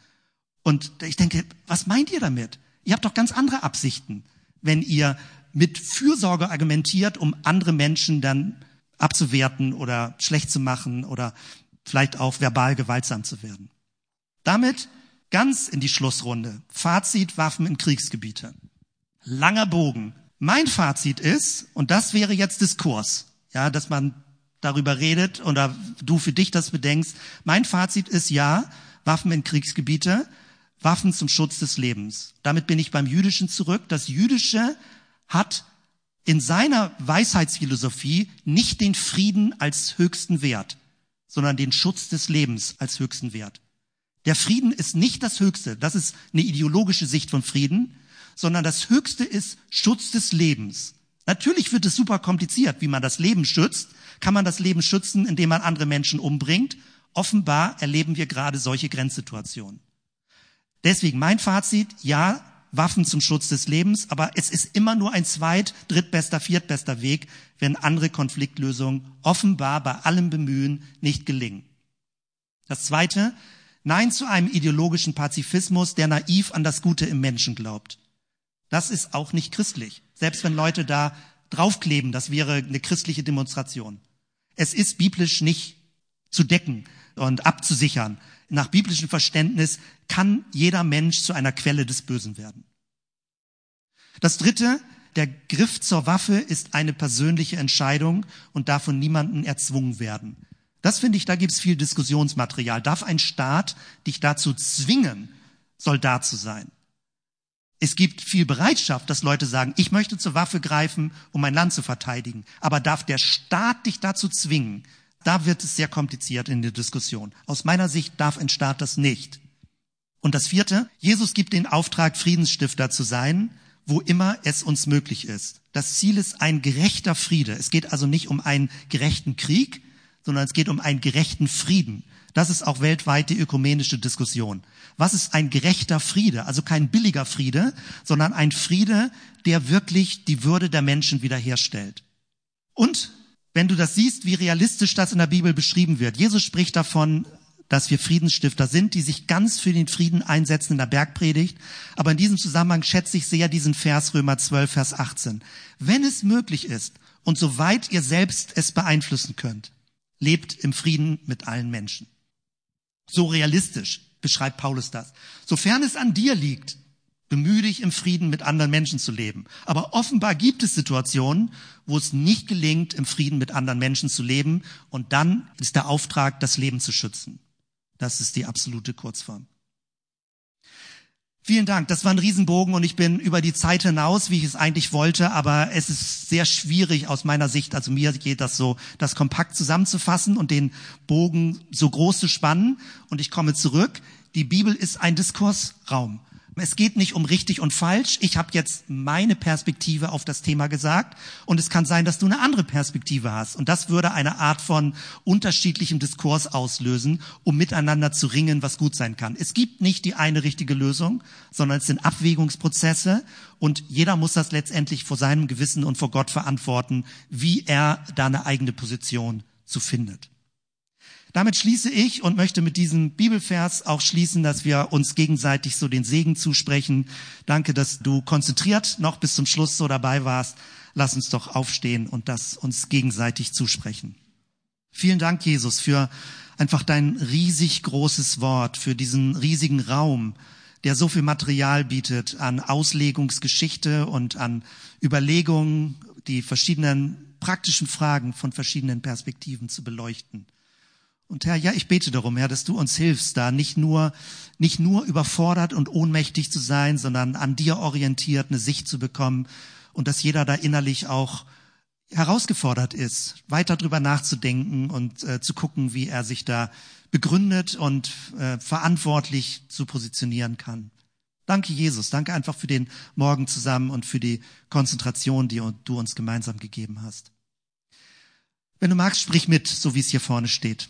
Und ich denke, was meint ihr damit? Ihr habt doch ganz andere Absichten, wenn ihr mit Fürsorge argumentiert, um andere Menschen dann abzuwerten oder schlecht zu machen oder vielleicht auch verbal gewaltsam zu werden. Damit ganz in die Schlussrunde. Fazit Waffen in Kriegsgebiete. Langer Bogen. Mein Fazit ist, und das wäre jetzt Diskurs, ja, dass man darüber redet oder du für dich das bedenkst. Mein Fazit ist ja, Waffen in Kriegsgebiete, Waffen zum Schutz des Lebens. Damit bin ich beim Jüdischen zurück. Das Jüdische hat in seiner Weisheitsphilosophie nicht den Frieden als höchsten Wert, sondern den Schutz des Lebens als höchsten Wert. Der Frieden ist nicht das Höchste, das ist eine ideologische Sicht von Frieden, sondern das Höchste ist Schutz des Lebens. Natürlich wird es super kompliziert, wie man das Leben schützt. Kann man das Leben schützen, indem man andere Menschen umbringt? Offenbar erleben wir gerade solche Grenzsituationen. Deswegen mein Fazit, ja, Waffen zum Schutz des Lebens, aber es ist immer nur ein zweit-, drittbester, viertbester Weg, wenn andere Konfliktlösungen offenbar bei allem Bemühen nicht gelingen. Das zweite, nein zu einem ideologischen Pazifismus, der naiv an das Gute im Menschen glaubt. Das ist auch nicht christlich. Selbst wenn Leute da draufkleben, das wäre eine christliche Demonstration. Es ist biblisch nicht zu decken und abzusichern. Nach biblischem Verständnis kann jeder Mensch zu einer Quelle des Bösen werden. Das dritte, der Griff zur Waffe ist eine persönliche Entscheidung und darf von niemandem erzwungen werden. Das finde ich, da gibt es viel Diskussionsmaterial. Darf ein Staat dich dazu zwingen, Soldat zu sein? Es gibt viel Bereitschaft, dass Leute sagen, ich möchte zur Waffe greifen, um mein Land zu verteidigen. Aber darf der Staat dich dazu zwingen? Da wird es sehr kompliziert in der Diskussion. Aus meiner Sicht darf ein Staat das nicht. Und das vierte, Jesus gibt den Auftrag, Friedensstifter zu sein, wo immer es uns möglich ist. Das Ziel ist ein gerechter Friede. Es geht also nicht um einen gerechten Krieg, sondern es geht um einen gerechten Frieden. Das ist auch weltweit die ökumenische Diskussion. Was ist ein gerechter Friede? Also kein billiger Friede, sondern ein Friede, der wirklich die Würde der Menschen wiederherstellt. Und wenn du das siehst, wie realistisch das in der Bibel beschrieben wird. Jesus spricht davon, dass wir Friedensstifter sind, die sich ganz für den Frieden einsetzen in der Bergpredigt. Aber in diesem Zusammenhang schätze ich sehr diesen Vers Römer 12, Vers 18. Wenn es möglich ist und soweit ihr selbst es beeinflussen könnt, lebt im Frieden mit allen Menschen. So realistisch beschreibt Paulus das. Sofern es an dir liegt, bemühe dich im Frieden mit anderen Menschen zu leben. Aber offenbar gibt es Situationen, wo es nicht gelingt, im Frieden mit anderen Menschen zu leben. Und dann ist der Auftrag, das Leben zu schützen. Das ist die absolute Kurzform. Vielen Dank. Das war ein Riesenbogen und ich bin über die Zeit hinaus, wie ich es eigentlich wollte, aber es ist sehr schwierig aus meiner Sicht, also mir geht das so, das kompakt zusammenzufassen und den Bogen so groß zu spannen. Und ich komme zurück. Die Bibel ist ein Diskursraum. Es geht nicht um richtig und falsch. Ich habe jetzt meine Perspektive auf das Thema gesagt und es kann sein, dass du eine andere Perspektive hast. Und das würde eine Art von unterschiedlichem Diskurs auslösen, um miteinander zu ringen, was gut sein kann. Es gibt nicht die eine richtige Lösung, sondern es sind Abwägungsprozesse und jeder muss das letztendlich vor seinem Gewissen und vor Gott verantworten, wie er da eine eigene Position zu findet. Damit schließe ich und möchte mit diesem Bibelvers auch schließen, dass wir uns gegenseitig so den Segen zusprechen. Danke, dass du konzentriert noch bis zum Schluss so dabei warst. Lass uns doch aufstehen und das uns gegenseitig zusprechen. Vielen Dank, Jesus, für einfach dein riesig großes Wort, für diesen riesigen Raum, der so viel Material bietet an Auslegungsgeschichte und an Überlegungen, die verschiedenen praktischen Fragen von verschiedenen Perspektiven zu beleuchten. Und Herr, ja, ich bete darum, Herr, dass du uns hilfst, da nicht nur, nicht nur überfordert und ohnmächtig zu sein, sondern an dir orientiert eine Sicht zu bekommen und dass jeder da innerlich auch herausgefordert ist, weiter drüber nachzudenken und äh, zu gucken, wie er sich da begründet und äh, verantwortlich zu positionieren kann. Danke, Jesus. Danke einfach für den Morgen zusammen und für die Konzentration, die du uns gemeinsam gegeben hast. Wenn du magst, sprich mit, so wie es hier vorne steht.